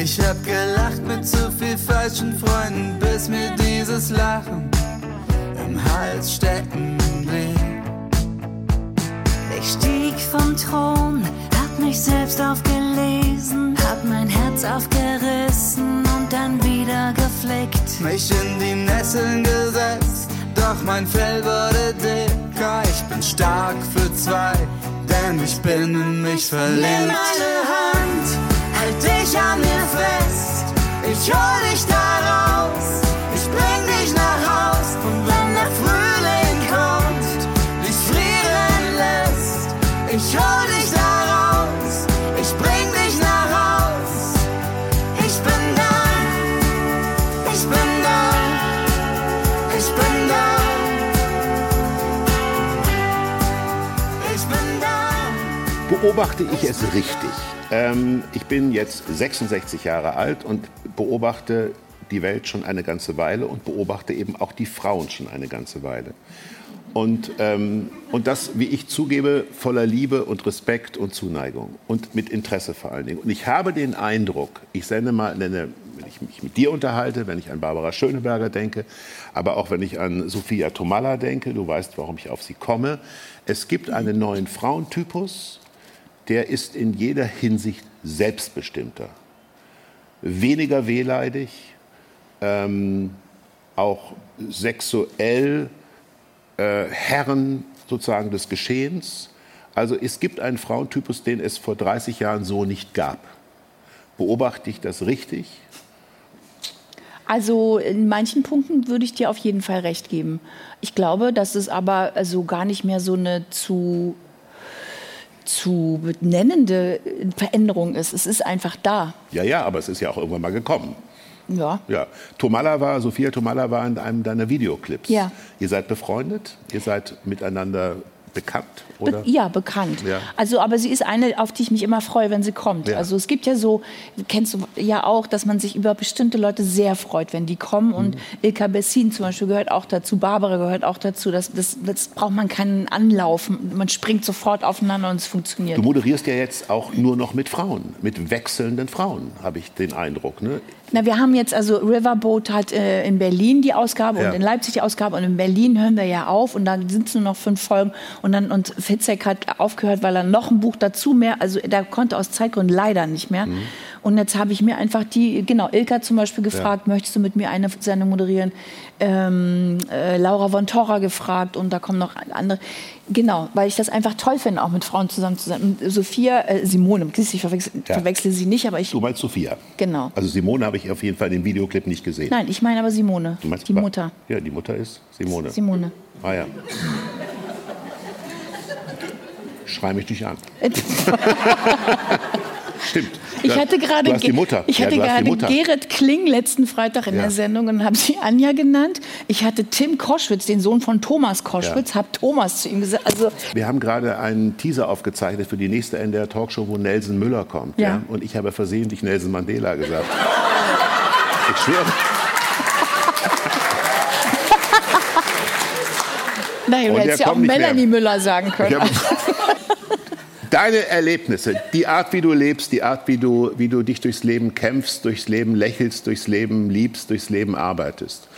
Ich hab gelacht mit zu viel falschen Freunden, bis mir dieses Lachen im Hals stecken blieb. Ich stieg vom Thron, hab mich selbst aufgelesen, hab mein Herz aufgerissen und dann wieder geflickt. Mich in die Nesseln gesetzt, doch mein Fell wurde dicker. Ich bin stark für zwei, denn ich bin in mich verliebt. Nimm meine Hand, halt dich an mir fest. Ich hol dich da raus, ich bring dich nach Haus. Und wenn der Frühling kommt, dich frieren lässt, ich hol dich da raus, ich bring dich nach Haus. Ich bin da, ich bin da, ich bin da. Ich bin da. Beobachte ich es richtig? Ähm, ich bin jetzt 66 Jahre alt und beobachte die Welt schon eine ganze Weile und beobachte eben auch die Frauen schon eine ganze Weile. Und, ähm, und das, wie ich zugebe, voller Liebe und Respekt und Zuneigung und mit Interesse vor allen Dingen. Und ich habe den Eindruck, ich sende mal, nenne, wenn ich mich mit dir unterhalte, wenn ich an Barbara Schöneberger denke, aber auch wenn ich an Sophia Tomalla denke, du weißt, warum ich auf sie komme, es gibt einen neuen Frauentypus, der ist in jeder Hinsicht selbstbestimmter, weniger wehleidig, ähm, auch sexuell äh, Herren sozusagen des Geschehens. Also es gibt einen Frauentypus, den es vor 30 Jahren so nicht gab. Beobachte ich das richtig? Also in manchen Punkten würde ich dir auf jeden Fall recht geben. Ich glaube, dass es aber also gar nicht mehr so eine zu zu benennende Veränderung ist. Es ist einfach da. Ja, ja, aber es ist ja auch irgendwann mal gekommen. Ja. Ja. Tomalla war, Sophia Tomalla war in einem deiner Videoclips. Ja. Ihr seid befreundet? Ihr seid miteinander bekannt? Oder? Be ja, bekannt. Ja. Also, aber sie ist eine, auf die ich mich immer freue, wenn sie kommt. Ja. Also es gibt ja so, kennst du ja auch, dass man sich über bestimmte Leute sehr freut, wenn die kommen. Und Mhm. Ilka Bessin zum Beispiel gehört auch dazu, Barbara gehört auch dazu. Das, das, das braucht man keinen Anlauf. Man springt sofort aufeinander und es funktioniert. Du moderierst ja jetzt auch nur noch mit Frauen, mit wechselnden Frauen, habe ich den Eindruck. Ne? Na, wir haben jetzt also Riverboat hat äh, in Berlin die Ausgabe Ja. und in Leipzig die Ausgabe und in Berlin hören wir ja auf und dann sind es nur noch fünf Folgen und dann und Fitzek hat aufgehört, weil er noch ein Buch dazu mehr, also der konnte aus Zeitgründen leider nicht mehr. Und jetzt habe ich mir einfach die, genau, Ilka zum Beispiel gefragt, ja. möchtest du mit mir eine Sendung moderieren? Ähm, äh, Laura von Torra gefragt und da kommen noch andere. Genau, weil ich das einfach toll finde, auch mit Frauen zusammen zu sein. Sophia, äh, Simone, ich verwechsel, ja. verwechsel, sie nicht, aber ich. Du meinst Sophia? Genau. Also Simone habe ich auf jeden Fall in dem Videoclip nicht gesehen. Nein, ich meine aber Simone. Du meinst die Mutter. Ja, die Mutter ist Simone. Simone. Ah ja. Schrei mich nicht an. Stimmt. Ich hatte gerade, die Mutter. Ich hatte ja, gerade Gerrit Kling letzten Freitag in ja. der Sendung und habe sie Anja genannt. Ich hatte Tim Koschwitz, den Sohn von Thomas Koschwitz, ja. habe Thomas zu ihm gesagt. Also Wir haben gerade einen Teaser aufgezeichnet für die nächste NDR Talkshow, wo Nelson Müller kommt. Ja. ja? Und ich habe versehentlich Nelson Mandela gesagt. ich schwöre. Nein, du hättest ja auch Melanie mehr. Müller sagen können. Deine Erlebnisse, die Art, wie du lebst, die Art, wie du, wie du dich durchs Leben kämpfst, durchs Leben lächelst, durchs Leben liebst, durchs Leben arbeitest.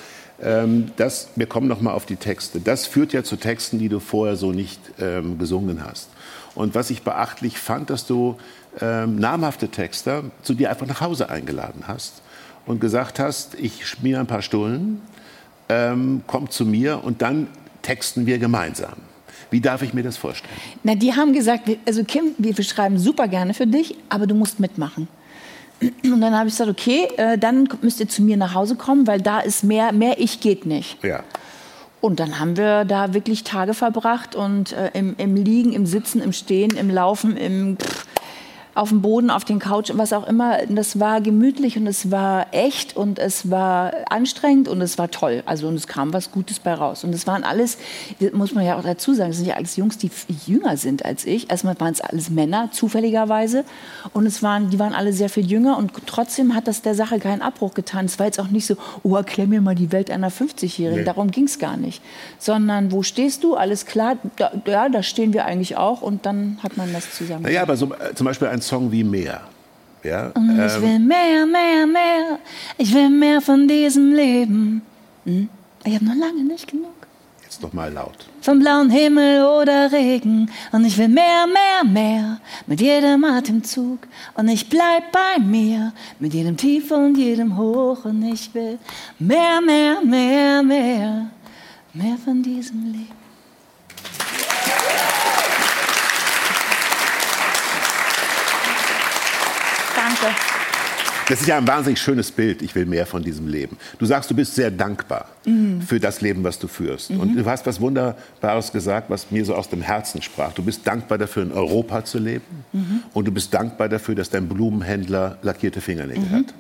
Ähm, das, wir kommen noch mal auf die Texte. Das führt ja zu Texten, die du vorher so nicht ähm, gesungen hast. Und was ich beachtlich fand, dass du ähm, namhafte Texter zu dir einfach nach Hause eingeladen hast und gesagt hast, ich schmier ein paar Stullen, ähm, komm zu mir und dann texten wir gemeinsam. Wie darf ich mir das vorstellen? Na, die haben gesagt, also Kim, wir schreiben super gerne für dich, aber du musst mitmachen. Und dann habe ich gesagt, okay, äh, dann müsst ihr zu mir nach Hause kommen, weil da ist mehr, mehr ich geht nicht. Ja. Und dann haben wir da wirklich Tage verbracht und äh, im, im, Liegen, im Sitzen, im Stehen, im Laufen, im pff, auf dem Boden, auf den Couch, was auch immer. Das war gemütlich und es war echt und es war anstrengend und es war toll. Also und es kam was Gutes bei raus. Und es waren alles, muss man ja auch dazu sagen, es sind ja alles Jungs, die jünger sind als ich. Erstmal waren es alles Männer, zufälligerweise. Und es waren, die waren alle sehr viel jünger und trotzdem hat das der Sache keinen Abbruch getan. Es war jetzt auch nicht so, oh, erklär mir mal die Welt einer 50-Jährigen. Nee. Darum ging es gar nicht. Sondern, wo stehst du? Alles klar, da, ja, da stehen wir eigentlich auch und dann hat man das zusammen. Naja, aber so, äh, zum Beispiel ein Song wie Mehr. Ja, Und ich ähm, will mehr, mehr, mehr. Ich will mehr von diesem Leben. Hm? Ich habe noch lange nicht genug. Jetzt noch mal laut. Vom blauen Himmel oder Regen. Und ich will mehr, mehr, mehr. Mit jedem Atemzug. Und ich bleib bei mir. Mit jedem Tief und jedem Hoch. Und ich will mehr, mehr, mehr, mehr. Mehr von diesem Leben. Danke. Das ist ja ein wahnsinnig schönes Bild. Ich will mehr von diesem Leben. Du sagst, du bist sehr dankbar mhm. für das Leben, was du führst. Mhm. Und du hast was Wunderbares gesagt, was mir so aus dem Herzen sprach. Du bist dankbar dafür, in Europa zu leben. Mhm. Und du bist dankbar dafür, dass dein Blumenhändler lackierte Fingernägel mhm. hat.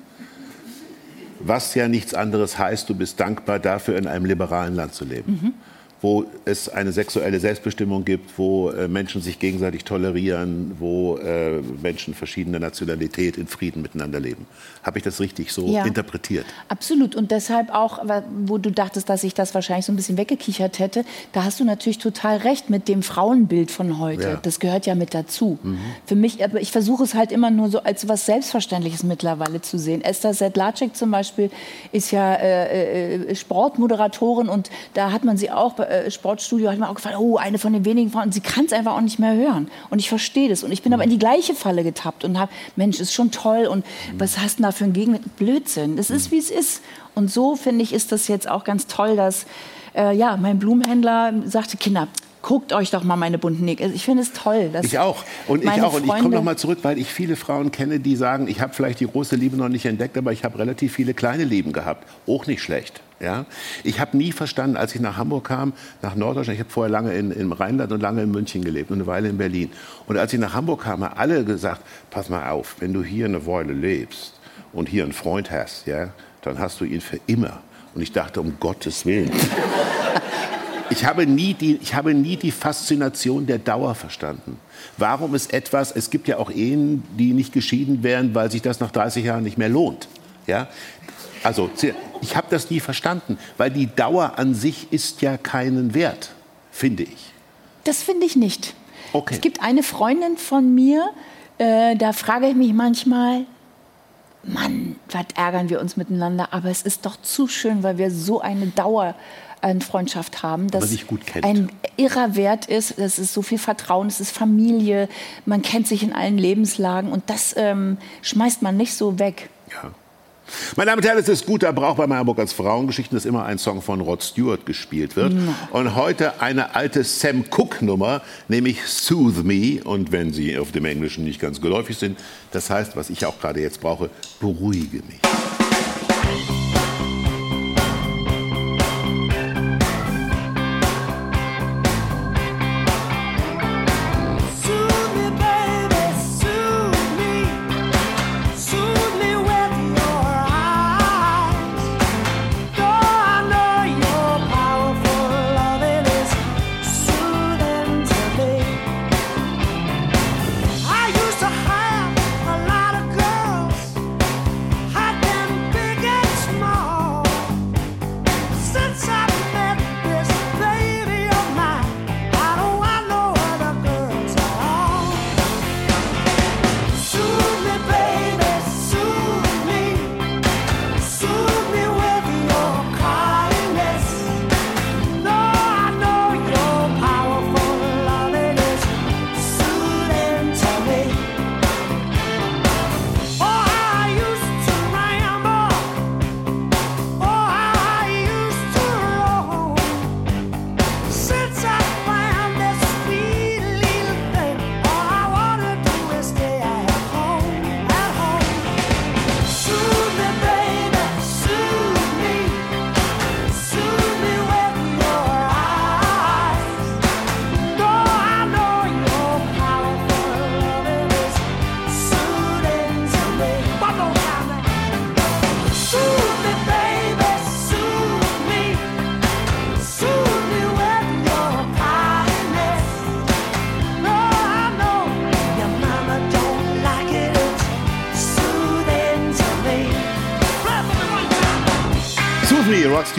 Was ja nichts anderes heißt, du bist dankbar dafür, in einem liberalen Land zu leben. Wo es eine sexuelle Selbstbestimmung gibt, wo äh, Menschen sich gegenseitig tolerieren, wo äh, Menschen verschiedener Nationalität in Frieden miteinander leben. Habe ich das richtig so ja, interpretiert? Absolut. Und deshalb auch, wo du dachtest, dass ich das wahrscheinlich so ein bisschen weggekichert hätte, da hast du natürlich total recht mit dem Frauenbild von heute. Ja. Das gehört ja mit dazu. Mhm. Für mich, aber ich versuche es halt immer nur so als was Selbstverständliches mittlerweile zu sehen. Esther Sedlacek zum Beispiel ist ja äh, äh, Sportmoderatorin und da hat man sie auch äh, äh, Sportstudio hat mir auch gefallen, oh, eine von den wenigen Frauen. Und sie kann es einfach auch nicht mehr hören. Und ich verstehe das. Und ich bin aber in die gleiche Falle getappt und habe, Mensch, ist schon toll. Und was hast du da für ein Gegenwind? Blödsinn. Das ist, wie es ist. Und so, finde ich, ist das jetzt auch ganz toll, dass äh, ja, mein Blumenhändler sagte, Kinder, guckt euch doch mal meine bunten Nägel. Ich finde es toll. ich auch. Und ich auch. Und ich komme noch mal zurück, weil ich viele Frauen kenne, die sagen, ich habe vielleicht die große Liebe noch nicht entdeckt, aber ich habe relativ viele kleine Lieben gehabt. Auch nicht schlecht. Ja? Ich habe nie verstanden, als ich nach Hamburg kam, nach Norddeutschland, ich habe vorher lange in, im Rheinland und lange in München gelebt und eine Weile in Berlin. Und als ich nach Hamburg kam, haben alle gesagt, pass mal auf, wenn du hier eine Weile lebst und hier einen Freund hast, ja, dann hast du ihn für immer. Und ich dachte, um Gottes Willen. Ich habe, nie die, ich habe nie die Faszination der Dauer verstanden. Warum ist etwas, es gibt ja auch Ehen, die nicht geschieden werden, weil sich das nach 30 Jahren nicht mehr lohnt. Ja? Also ich habe das nie verstanden, weil die Dauer an sich ist ja keinen Wert, finde ich. Das finde ich nicht. Okay. Es gibt eine Freundin von mir, äh, da frage ich mich manchmal, Mann, was ärgern wir uns miteinander, aber es ist doch zu schön, weil wir so eine Dauer an Freundschaft haben, dass man sich gut kennt. ein irrer Wert ist. Es ist so viel Vertrauen, es ist Familie, man kennt sich in allen Lebenslagen und das ähm, schmeißt man nicht so weg. Ja. Meine Damen und Herren, es ist guter Brauch bei Meyer als Frauengeschichten, dass immer ein Song von Rod Stewart gespielt wird. Und heute eine alte Sam Cooke-Nummer, nämlich Soothe Me. Und wenn Sie auf dem Englischen nicht ganz geläufig sind, das heißt, was ich auch gerade jetzt brauche, beruhige mich.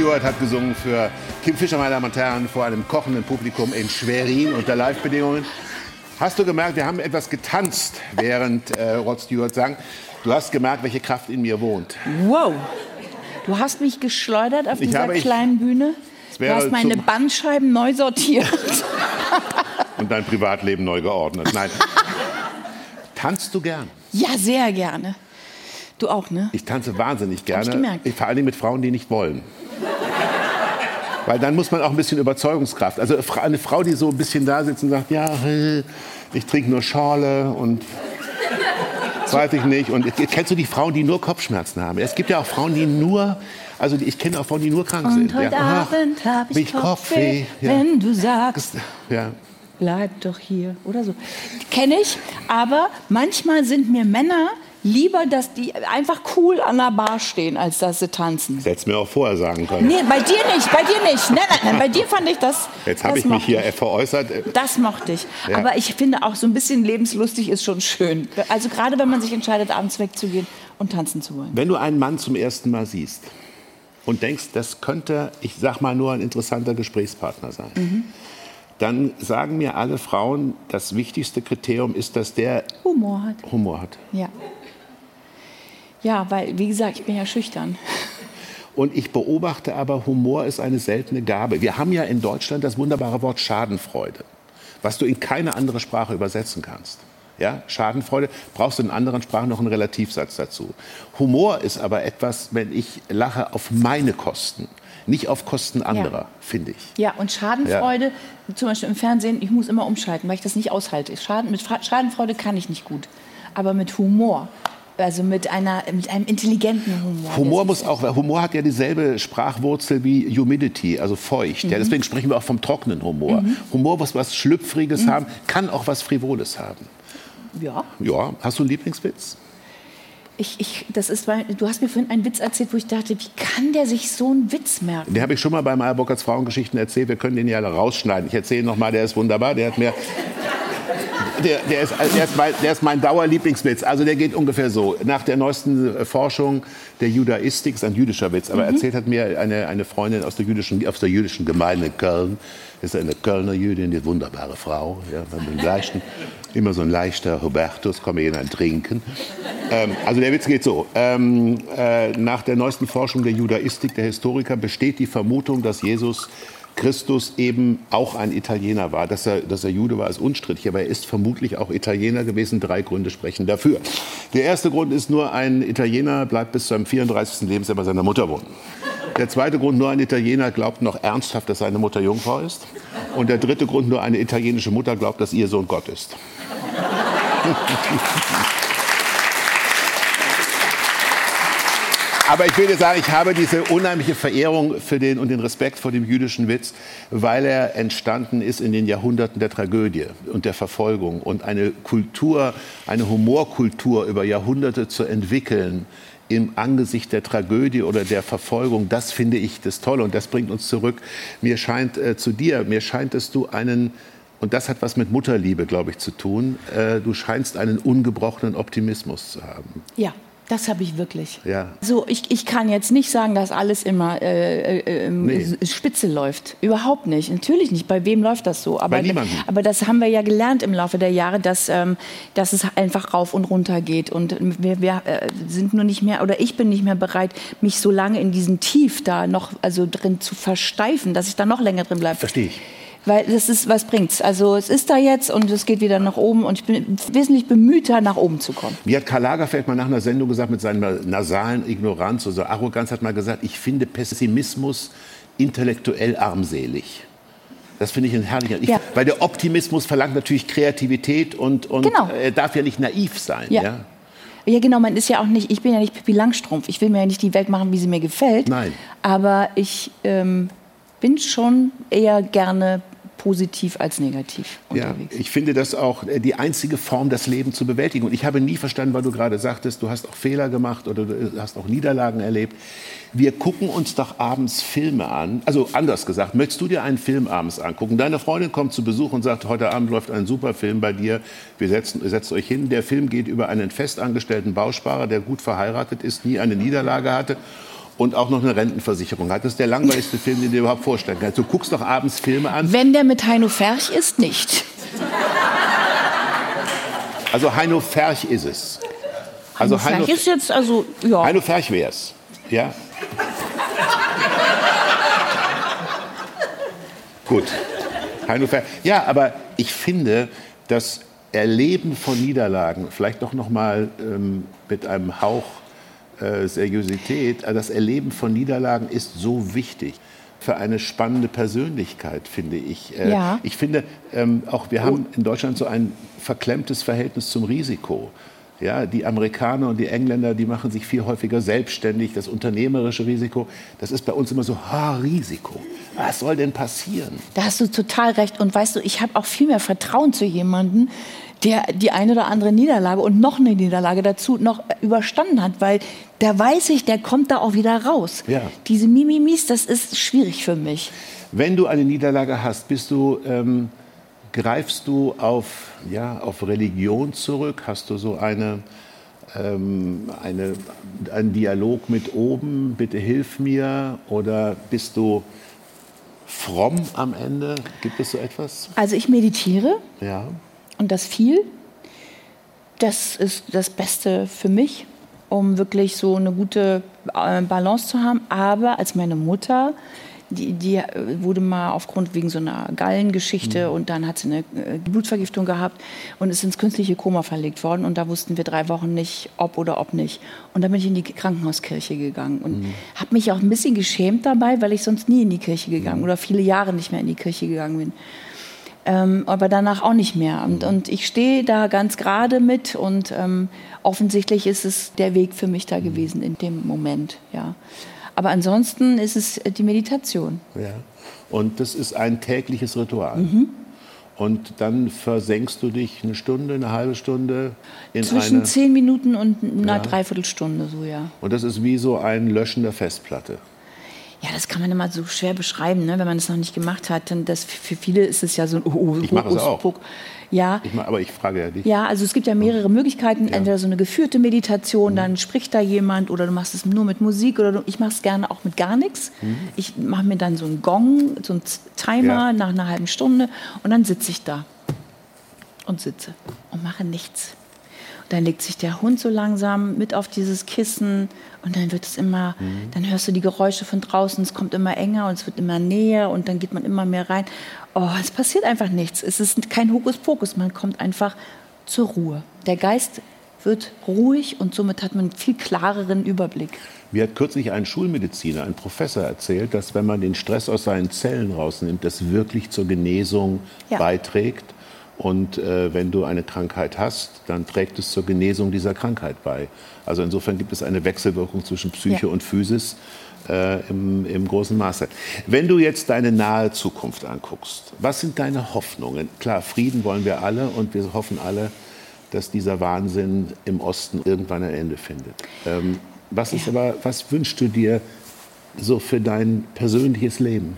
Stewart hat gesungen für Kim Fischer, meine Damen und Herren, vor einem kochenden Publikum in Schwerin unter Live-Bedingungen. Hast du gemerkt, wir haben etwas getanzt, während äh, Rod Stewart sang. Du hast gemerkt, welche Kraft in mir wohnt. Wow. Du hast mich geschleudert auf Ich dieser habe- kleinen Bühne. Du hast meine Bandscheiben neu sortiert. Und dein Privatleben neu geordnet. Nein. Tanzt du gern? ja, sehr gerne. Du auch, ne? Ich tanze wahnsinnig gerne. ich gemerkt. vor Dingen mit Frauen, die nicht wollen. Weil dann muss man auch ein bisschen Überzeugungskraft. Also eine Frau, die so ein bisschen da sitzt und sagt, ja, äh, ich trinke nur Schorle und das weiß ich nicht. Und kennst du die Frauen, die nur Kopfschmerzen haben? Es gibt ja auch Frauen, die nur, also ich kenne auch Frauen, die nur krank sind. Und heute ja. Abend habe ich mich Kopfweh, Ja. wenn du sagst, ja. bleib doch hier oder so. Kenne ich, aber manchmal sind mir Männer lieber, dass die einfach cool an der Bar stehen, als dass sie tanzen. Das hättest mir auch vorher sagen können. Nee, bei dir nicht, bei dir nicht. Nein, nein, nein, bei dir fand ich das. Jetzt habe ich mich hier veräußert. Das mochte ich. Ja. Aber ich finde auch so ein bisschen lebenslustig ist schon schön. Also gerade wenn man sich entscheidet, abends wegzugehen und tanzen zu wollen. Wenn du einen Mann zum ersten Mal siehst und denkst, das könnte, ich sag mal, nur ein interessanter Gesprächspartner sein, Mhm. dann sagen mir alle Frauen, das wichtigste Kriterium ist, dass der Humor hat. Humor hat. Ja. Ja, weil, wie gesagt, ich bin ja schüchtern. Und ich beobachte aber, Humor ist eine seltene Gabe. Wir haben ja in Deutschland das wunderbare Wort Schadenfreude, was du in keine andere Sprache übersetzen kannst. Ja, Schadenfreude brauchst du in anderen Sprachen noch einen Relativsatz dazu. Humor ist aber etwas, wenn ich lache auf meine Kosten, nicht auf Kosten anderer, finde ich. Ja, und Schadenfreude, zum Beispiel im Fernsehen, ich muss immer umschalten, weil ich das nicht aushalte. Schaden, mit Schadenfreude kann ich nicht gut. Aber mit Humor, also mit, einer, mit einem intelligenten Humor. Humor muss auch, weil Humor hat ja dieselbe Sprachwurzel wie Humidity, also feucht. Mhm. Ja, deswegen sprechen wir auch vom trockenen Humor. Humor muss was Schlüpfriges Mhm. haben, kann auch was Frivoles haben. Ja, Ja, hast du einen Lieblingswitz? ich, ich, das ist, weil, du hast mir vorhin einen Witz erzählt, wo ich dachte, wie kann der sich so einen Witz merken? Den habe ich schon mal bei Meyer Frauengeschichten erzählt. Wir können den ja rausschneiden. Ich erzähle noch mal, der ist wunderbar. Der hat mir der, der, ist, der, ist mein, der ist mein Dauerlieblingswitz. Also der geht ungefähr so. Nach der neuesten äh, Forschung der Judaistik, ist ein jüdischer Witz, aber erzählt hat mir eine, eine Freundin aus der, jüdischen, aus der jüdischen Gemeinde in Köln, ist eine Kölner Jüdin, die wunderbare Frau, ja, mit dem leichten, immer so ein leichter Hubertus, komme hier in ein Trinken. Ähm, also der Witz geht so. Ähm, äh, nach der neuesten Forschung der Judaistik, der Historiker, besteht die Vermutung, dass Jesus Christus eben auch ein Italiener war. Dass er, dass er Jude war, ist unstrittig, aber er ist vermutlich auch Italiener gewesen. Drei Gründe sprechen dafür. Der erste Grund ist nur, ein Italiener bleibt bis zu seinem 34. Lebensjahr bei seiner Mutter wohnen. Der zweite Grund, nur ein Italiener glaubt noch ernsthaft, dass seine Mutter Jungfrau ist. Und der dritte Grund, nur eine italienische Mutter glaubt, dass ihr Sohn Gott ist. Aber ich will dir sagen, ich habe diese unheimliche Verehrung für den und den Respekt vor dem jüdischen Witz, weil er entstanden ist in den Jahrhunderten der Tragödie und der Verfolgung und eine Kultur, eine Humorkultur über Jahrhunderte zu entwickeln im Angesicht der Tragödie oder der Verfolgung, das finde ich das Tolle und das bringt uns zurück. Mir scheint äh, zu dir, mir scheint, dass du einen und das hat was mit Mutterliebe, glaube ich, zu tun. Äh, du scheinst einen ungebrochenen Optimismus zu haben. Ja, das habe ich wirklich. Ja. So, ich, ich kann jetzt nicht sagen, dass alles immer äh, äh, Nee. spitze läuft. Überhaupt nicht. Natürlich nicht. Bei wem läuft das so? Aber, Bei niemandem. aber das haben wir ja gelernt im Laufe der Jahre, dass, ähm, dass es einfach rauf und runter geht. Und wir, wir äh, sind nur nicht mehr, oder ich bin nicht mehr bereit, mich so lange in diesen Tief da noch also drin zu versteifen, dass ich da noch länger drin bleibe. Verstehe ich. Weil das ist, was bringt's? Also es ist da jetzt und es geht wieder nach oben und ich bin wesentlich bemühter, nach oben zu kommen. Mir hat Karl Lagerfeld mal nach einer Sendung gesagt, mit seiner nasalen Ignoranz oder so Arroganz hat mal gesagt, ich finde Pessimismus intellektuell armselig. Das finde ich ein herrlicher. Ich, Ja. Weil der Optimismus verlangt natürlich Kreativität und, und Genau. er darf ja nicht naiv sein. Ja. Ja. Ja, genau, man ist ja auch nicht, ich bin ja nicht Pippi Langstrumpf. Ich will mir ja nicht die Welt machen, wie sie mir gefällt. Nein. Aber ich ähm, bin schon eher gerne positiv als negativ Ja, unterwegs. ich finde das auch äh, die einzige Form, das Leben zu bewältigen. Und ich habe nie verstanden, weil du gerade sagtest, du hast auch Fehler gemacht oder du hast auch Niederlagen erlebt. Wir gucken uns doch abends Filme an. Also anders gesagt, möchtest du dir einen Film abends angucken? Deine Freundin kommt zu Besuch und sagt, heute Abend läuft ein super Film bei dir. Wir setzen, setzt euch hin. Der Film geht über einen festangestellten Bausparer, der gut verheiratet ist, nie eine Niederlage hatte und auch noch eine Rentenversicherung hat. Das ist der langweiligste Film, den du dir überhaupt vorstellen kannst. Du guckst doch abends Filme an. Wenn der mit Heino Ferch ist, nicht. Also Heino Ferch ist es. Also Heino Ferch ist jetzt, also, ja. Heino Ferch wär's. Ja. Gut. Heino Ferch. Ja, aber ich finde, das Erleben von Niederlagen, vielleicht doch noch mal ähm, mit einem Hauch äh, Seriosität, äh, das Erleben von Niederlagen ist so wichtig für eine spannende Persönlichkeit, finde ich. Äh, Ja. Ich finde, ähm, auch wir haben in Deutschland so ein verklemmtes Verhältnis zum Risiko. Ja, die Amerikaner und die Engländer, die machen sich viel häufiger selbstständig. Das unternehmerische Risiko, das ist bei uns immer so, ha, Risiko. Was soll denn passieren? Da hast du total recht. Und weißt du, ich habe auch viel mehr Vertrauen zu jemandem, der die eine oder andere Niederlage und noch eine Niederlage dazu noch überstanden hat, weil da weiß ich, der kommt da auch wieder raus. Ja. Diese Mimimis, das ist schwierig für mich. Wenn du eine Niederlage hast, bist du, ähm, greifst du auf, ja, auf Religion zurück? Hast du so eine, ähm, eine, einen Dialog mit oben, bitte hilf mir? Oder bist du fromm am Ende? Gibt es so etwas? Also ich meditiere Ja. und das viel. Das ist das Beste für mich, um wirklich so eine gute äh, Balance zu haben. Aber als meine Mutter, die, die äh, wurde mal aufgrund wegen so einer Gallengeschichte und dann hat sie eine äh, Blutvergiftung gehabt und ist ins künstliche Koma verlegt worden. Und da wussten wir drei Wochen nicht, ob oder ob nicht. Und dann bin ich in die Krankenhauskirche gegangen und habe mich auch ein bisschen geschämt dabei, weil ich sonst nie in die Kirche gegangen oder viele Jahre nicht mehr in die Kirche gegangen bin ähm, aber danach auch nicht mehr. Und, und ich stehe da ganz gerade mit und ähm, offensichtlich ist es der Weg für mich da gewesen in dem Moment, ja. Aber ansonsten ist es äh, die Meditation. Ja. Und das ist ein tägliches Ritual. Und dann versenkst du dich eine Stunde, eine halbe Stunde in Zwischen eine. zehn Minuten und einer Ja. Dreiviertelstunde, so ja. Und das ist wie so ein Löschen der Festplatte. Ja, das kann man immer so schwer beschreiben, ne? wenn man es noch nicht gemacht hat. Denn das, für viele ist es ja so ein oh, Ich mache es auch. Puck. Ja, Ich mach, aber ich frage ja dich. ja, also es gibt ja mehrere Möglichkeiten. Entweder so eine geführte Meditation, Mhm. dann spricht da jemand oder du machst es nur mit Musik oder du, ich mache es gerne auch mit gar nichts. Ich mache mir dann so einen Gong, so einen Timer Mhm. Ja. nach einer halben Stunde und dann sitze ich da und sitze und mache nichts. Dann legt sich der Hund so langsam mit auf dieses Kissen und dann wird es immer, Mhm. dann hörst du die Geräusche von draußen, es kommt immer enger und es wird immer näher und dann geht man immer mehr rein. Oh, es passiert einfach nichts. Es ist kein Hokuspokus, man kommt einfach zur Ruhe. Der Geist wird ruhig und somit hat man einen viel klareren Überblick. Mir hat kürzlich ein Schulmediziner, ein Professor erzählt, dass wenn man den Stress aus seinen Zellen rausnimmt, das wirklich zur Genesung Ja. beiträgt. Und äh, wenn du eine Krankheit hast, dann trägt es zur Genesung dieser Krankheit bei. Also insofern gibt es eine Wechselwirkung zwischen Psyche Ja. und Physis äh, im, im großen Maße. Wenn du jetzt deine nahe Zukunft anguckst, was sind deine Hoffnungen? Klar, Frieden wollen wir alle und wir hoffen alle, dass dieser Wahnsinn im Osten irgendwann ein Ende findet. Ähm, was ist aber, was wünschst du dir so für dein persönliches Leben?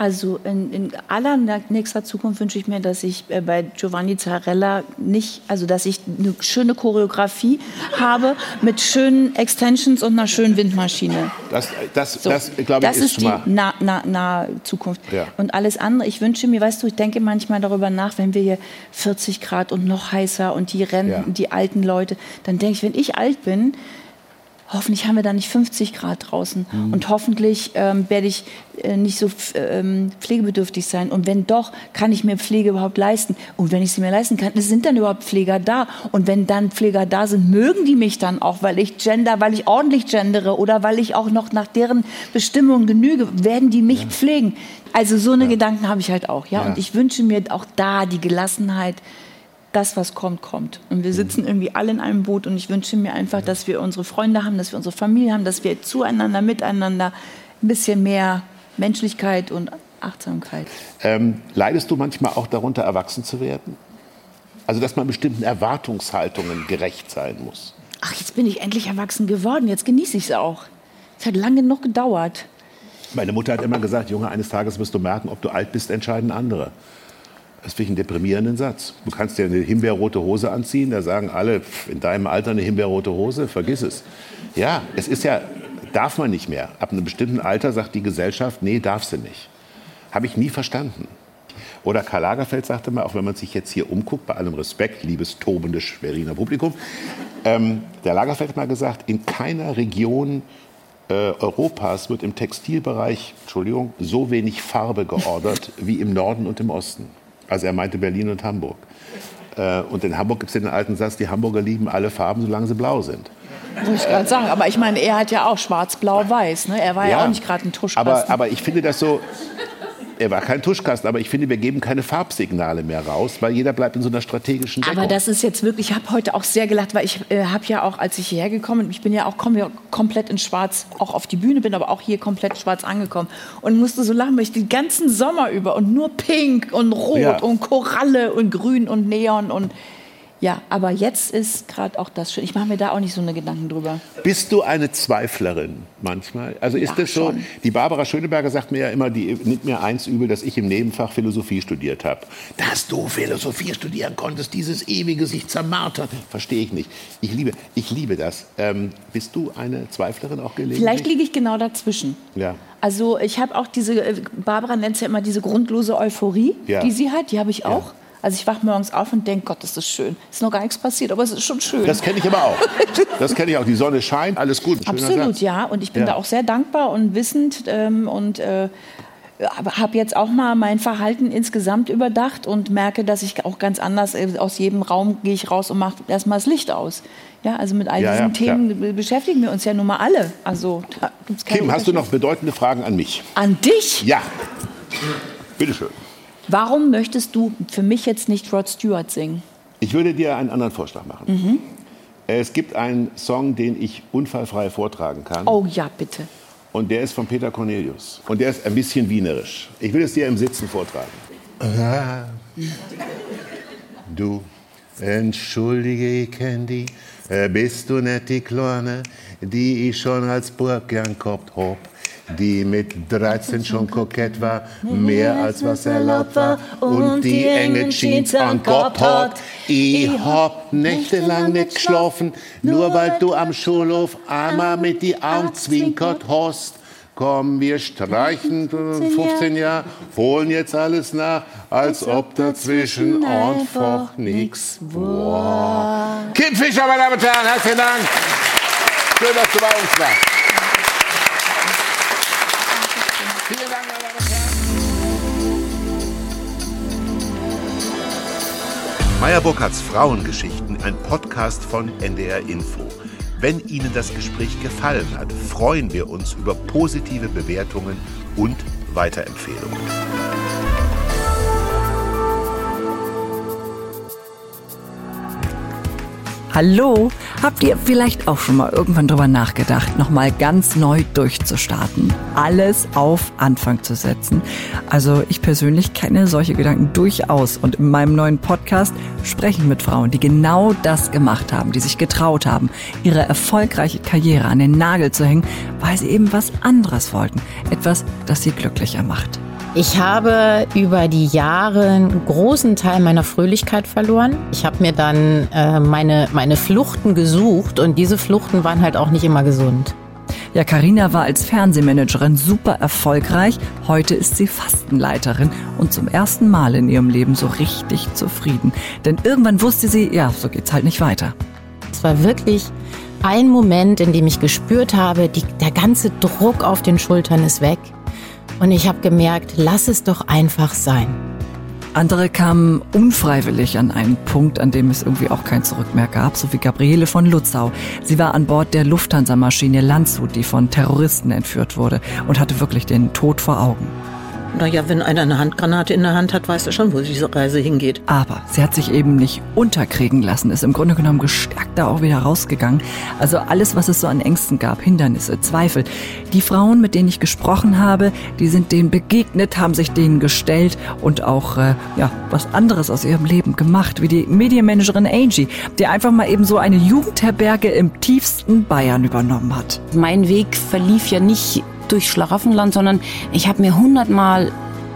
Also in, in allernächster Zukunft wünsche ich mir, dass ich äh, bei Giovanni Zarella nicht, also dass ich eine schöne Choreografie habe mit schönen Extensions und einer schönen Windmaschine. Das, das, So, das glaube ich, das ist, ist die nahe na, na Zukunft. Ja. Und alles andere, ich wünsche mir, weißt du, ich denke manchmal darüber nach, wenn wir hier 40 Grad und noch heißer und die rennen, Ja. die alten Leute, dann denke ich, wenn ich alt bin, hoffentlich haben wir da nicht 50 Grad draußen Mhm. und hoffentlich ähm, werde ich äh, nicht so ähm, pflegebedürftig sein. Und wenn doch, kann ich mir Pflege überhaupt leisten. Und wenn ich sie mir leisten kann, sind dann überhaupt Pfleger da. Und wenn dann Pfleger da sind, mögen die mich dann auch, weil ich gender, weil ich ordentlich gendere oder weil ich auch noch nach deren Bestimmungen genüge, werden die mich pflegen. Also so eine Gedanken habe ich halt auch. Ja? Ja. Und ich wünsche mir auch da die Gelassenheit, das, was kommt, kommt. Und wir sitzen irgendwie alle in einem Boot und ich wünsche mir einfach, dass wir unsere Freunde haben, dass wir unsere Familie haben, dass wir zueinander, miteinander ein bisschen mehr Menschlichkeit und Achtsamkeit. Ähm, leidest du manchmal auch darunter, erwachsen zu werden? Also, dass man bestimmten Erwartungshaltungen gerecht sein muss. Ach, jetzt bin ich endlich erwachsen geworden, jetzt genieße ich es auch. Es hat lange genug gedauert. Meine Mutter hat immer gesagt, Junge, eines Tages wirst du merken, ob du alt bist, entscheiden andere. Das finde ich einen deprimierenden Satz. Du kannst dir eine himbeerrote Hose anziehen, da sagen alle, in deinem Alter eine himbeerrote Hose, vergiss es. Ja, es ist ja, darf man nicht mehr. Ab einem bestimmten Alter sagt die Gesellschaft, nee, darf sie nicht. Habe ich nie verstanden. Oder Karl Lagerfeld sagte mal, auch wenn man sich jetzt hier umguckt, bei allem Respekt, liebes tobendes Schweriner Publikum, ähm, der Lagerfeld hat mal gesagt, in keiner Region äh, Europas wird im Textilbereich, Entschuldigung, so wenig Farbe geordert wie im Norden und im Osten. Also er meinte Berlin und Hamburg. Äh, und in Hamburg gibt es den alten Satz, die Hamburger lieben alle Farben, solange sie blau sind. Muss ich gerade sagen. Aber ich meine, er hat ja auch schwarz, blau, weiß. Ne? Er war ja, auch nicht gerade ein Tuschkasten. Aber, aber ich finde das so, er war kein Tuschkasten, aber ich finde, wir geben keine Farbsignale mehr raus, weil jeder bleibt in so einer strategischen Deckung. Aber das ist jetzt wirklich, ich habe heute auch sehr gelacht, weil ich äh, habe ja auch, als ich hierher gekommen bin, ich bin ja auch komme ja komplett in schwarz, auch auf die Bühne bin, aber auch hier komplett schwarz angekommen und musste so lachen, weil ich den ganzen Sommer über und nur pink und rot Ja. und Koralle und grün und Neon und ja, aber jetzt ist gerade auch das schön. Ich mache mir da auch nicht so eine Gedanken drüber. Bist du eine Zweiflerin manchmal? Also ist Ja, das so? schon. Die Barbara Schöneberger sagt mir ja immer, die nimmt mir eins übel, dass ich im Nebenfach Philosophie studiert habe. Dass du Philosophie studieren konntest, dieses ewige sich zermartern, verstehe ich nicht. Ich liebe, ich liebe das. Ähm, bist du eine Zweiflerin auch gelegentlich? Vielleicht liege ich genau dazwischen. Ja. Also ich habe auch diese, äh, Barbara nennt es ja immer diese grundlose Euphorie, Ja. die sie hat, die habe ich auch. Also ich wache morgens auf und denke, Gott, ist das schön. Ist noch gar nichts passiert, aber es ist schon schön. Das kenne ich aber auch. Das kenne ich auch. Die Sonne scheint, alles gut. Schöner Absolut, Satz. ja. Und ich bin Ja. da auch sehr dankbar und wissend ähm, und äh, habe jetzt auch mal mein Verhalten insgesamt überdacht und merke, dass ich auch ganz anders äh, aus jedem Raum gehe ich raus und mache erstmal das Licht aus. Ja, also mit all Ja, diesen ja, Themen be- beschäftigen wir uns ja nun mal alle. Also da gibt's keine Kim, hast du noch bedeutende Fragen an mich? an dich? Ja. Bitteschön. Warum möchtest du für mich jetzt nicht Rod Stewart singen? Ich würde dir einen anderen Vorschlag machen. Mhm. Es gibt einen Song, den ich unfallfrei vortragen kann. Oh ja, bitte. Und der ist von Peter Cornelius. Und der ist ein bisschen wienerisch. Ich will es dir im Sitzen vortragen. Du, entschuldige, die, äh, bist du nicht die Kleine, die ich schon als Burg gern gehabt hab. Die mit 13 schon kokett war, mehr als was erlaubt war. Und die enge Jeans an Gott hat. Ich hab nächtelang nicht geschlafen, nur weil du am Schulhof einmal mit die Augen zwinkert hast. Komm, wir streichen 15 Jahre, holen jetzt alles nach, als ob dazwischen einfach nichts war. Kim Fischer, meine Damen und Herren, herzlichen Dank. Schön, dass du bei uns warst. Meyer Burkhardts Frauengeschichten, ein Podcast von NDR Info. Wenn Ihnen das Gespräch gefallen hat, freuen wir uns über positive Bewertungen und Weiterempfehlungen. Hallo, habt ihr vielleicht auch schon mal irgendwann drüber nachgedacht, nochmal ganz neu durchzustarten? Alles auf Anfang zu setzen? Also ich persönlich kenne solche Gedanken durchaus und in meinem neuen Podcast sprechen mit Frauen, die genau das gemacht haben, die sich getraut haben, ihre erfolgreiche Karriere an den Nagel zu hängen, weil sie eben was anderes wollten. Etwas, das sie glücklicher macht. Ich habe über die Jahre einen großen Teil meiner Fröhlichkeit verloren. Ich habe mir dann äh, meine, meine Fluchten gesucht und diese Fluchten waren halt auch nicht immer gesund. Ja, Karina war als Fernsehmanagerin super erfolgreich. Heute ist sie Fastenleiterin und zum ersten Mal in ihrem Leben so richtig zufrieden. Denn irgendwann wusste sie, ja, so geht's halt nicht weiter. Es war wirklich ein Moment, in dem ich gespürt habe, die, der ganze Druck auf den Schultern ist weg. Und ich habe gemerkt, lass es doch einfach sein. Andere kamen unfreiwillig an einen Punkt, an dem es irgendwie auch kein Zurück mehr gab, so wie Gabriele von Lutzau. Sie war an Bord der Lufthansa-Maschine Landshut, die von Terroristen entführt wurde und hatte wirklich den Tod vor Augen. Naja, wenn einer eine Handgranate in der Hand hat, weiß er schon, wo diese Reise hingeht. Aber sie hat sich eben nicht unterkriegen lassen, ist im Grunde genommen gestärkt da auch wieder rausgegangen. Also alles, was es so an Ängsten gab, Hindernisse, Zweifel. Die Frauen, mit denen ich gesprochen habe, die sind denen begegnet, haben sich denen gestellt und auch äh, ja, was anderes aus ihrem Leben gemacht, wie die Medienmanagerin Angie, die einfach mal eben so eine Jugendherberge im tiefsten Bayern übernommen hat. Mein Weg verlief ja nicht durch Schlaraffenland, sondern ich habe mir hundertmal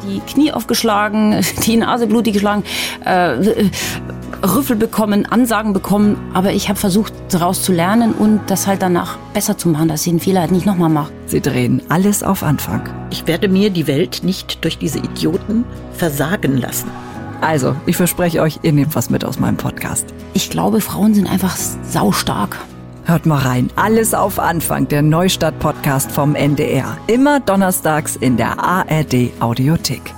die Knie aufgeschlagen, die Nase blutig geschlagen, äh, Rüffel bekommen, Ansagen bekommen, aber ich habe versucht, daraus zu lernen und das halt danach besser zu machen, dass ich den Fehler halt nicht nochmal mache. Sie drehen alles auf Anfang. Ich werde mir die Welt nicht durch diese Idioten versagen lassen. Also, ich verspreche euch, ihr nehmt was mit aus meinem Podcast. Ich glaube, Frauen sind einfach saustark. Hört mal rein. Alles auf Anfang, der Neustadt-Podcast vom NDR. Immer donnerstags in der ARD Audiothek.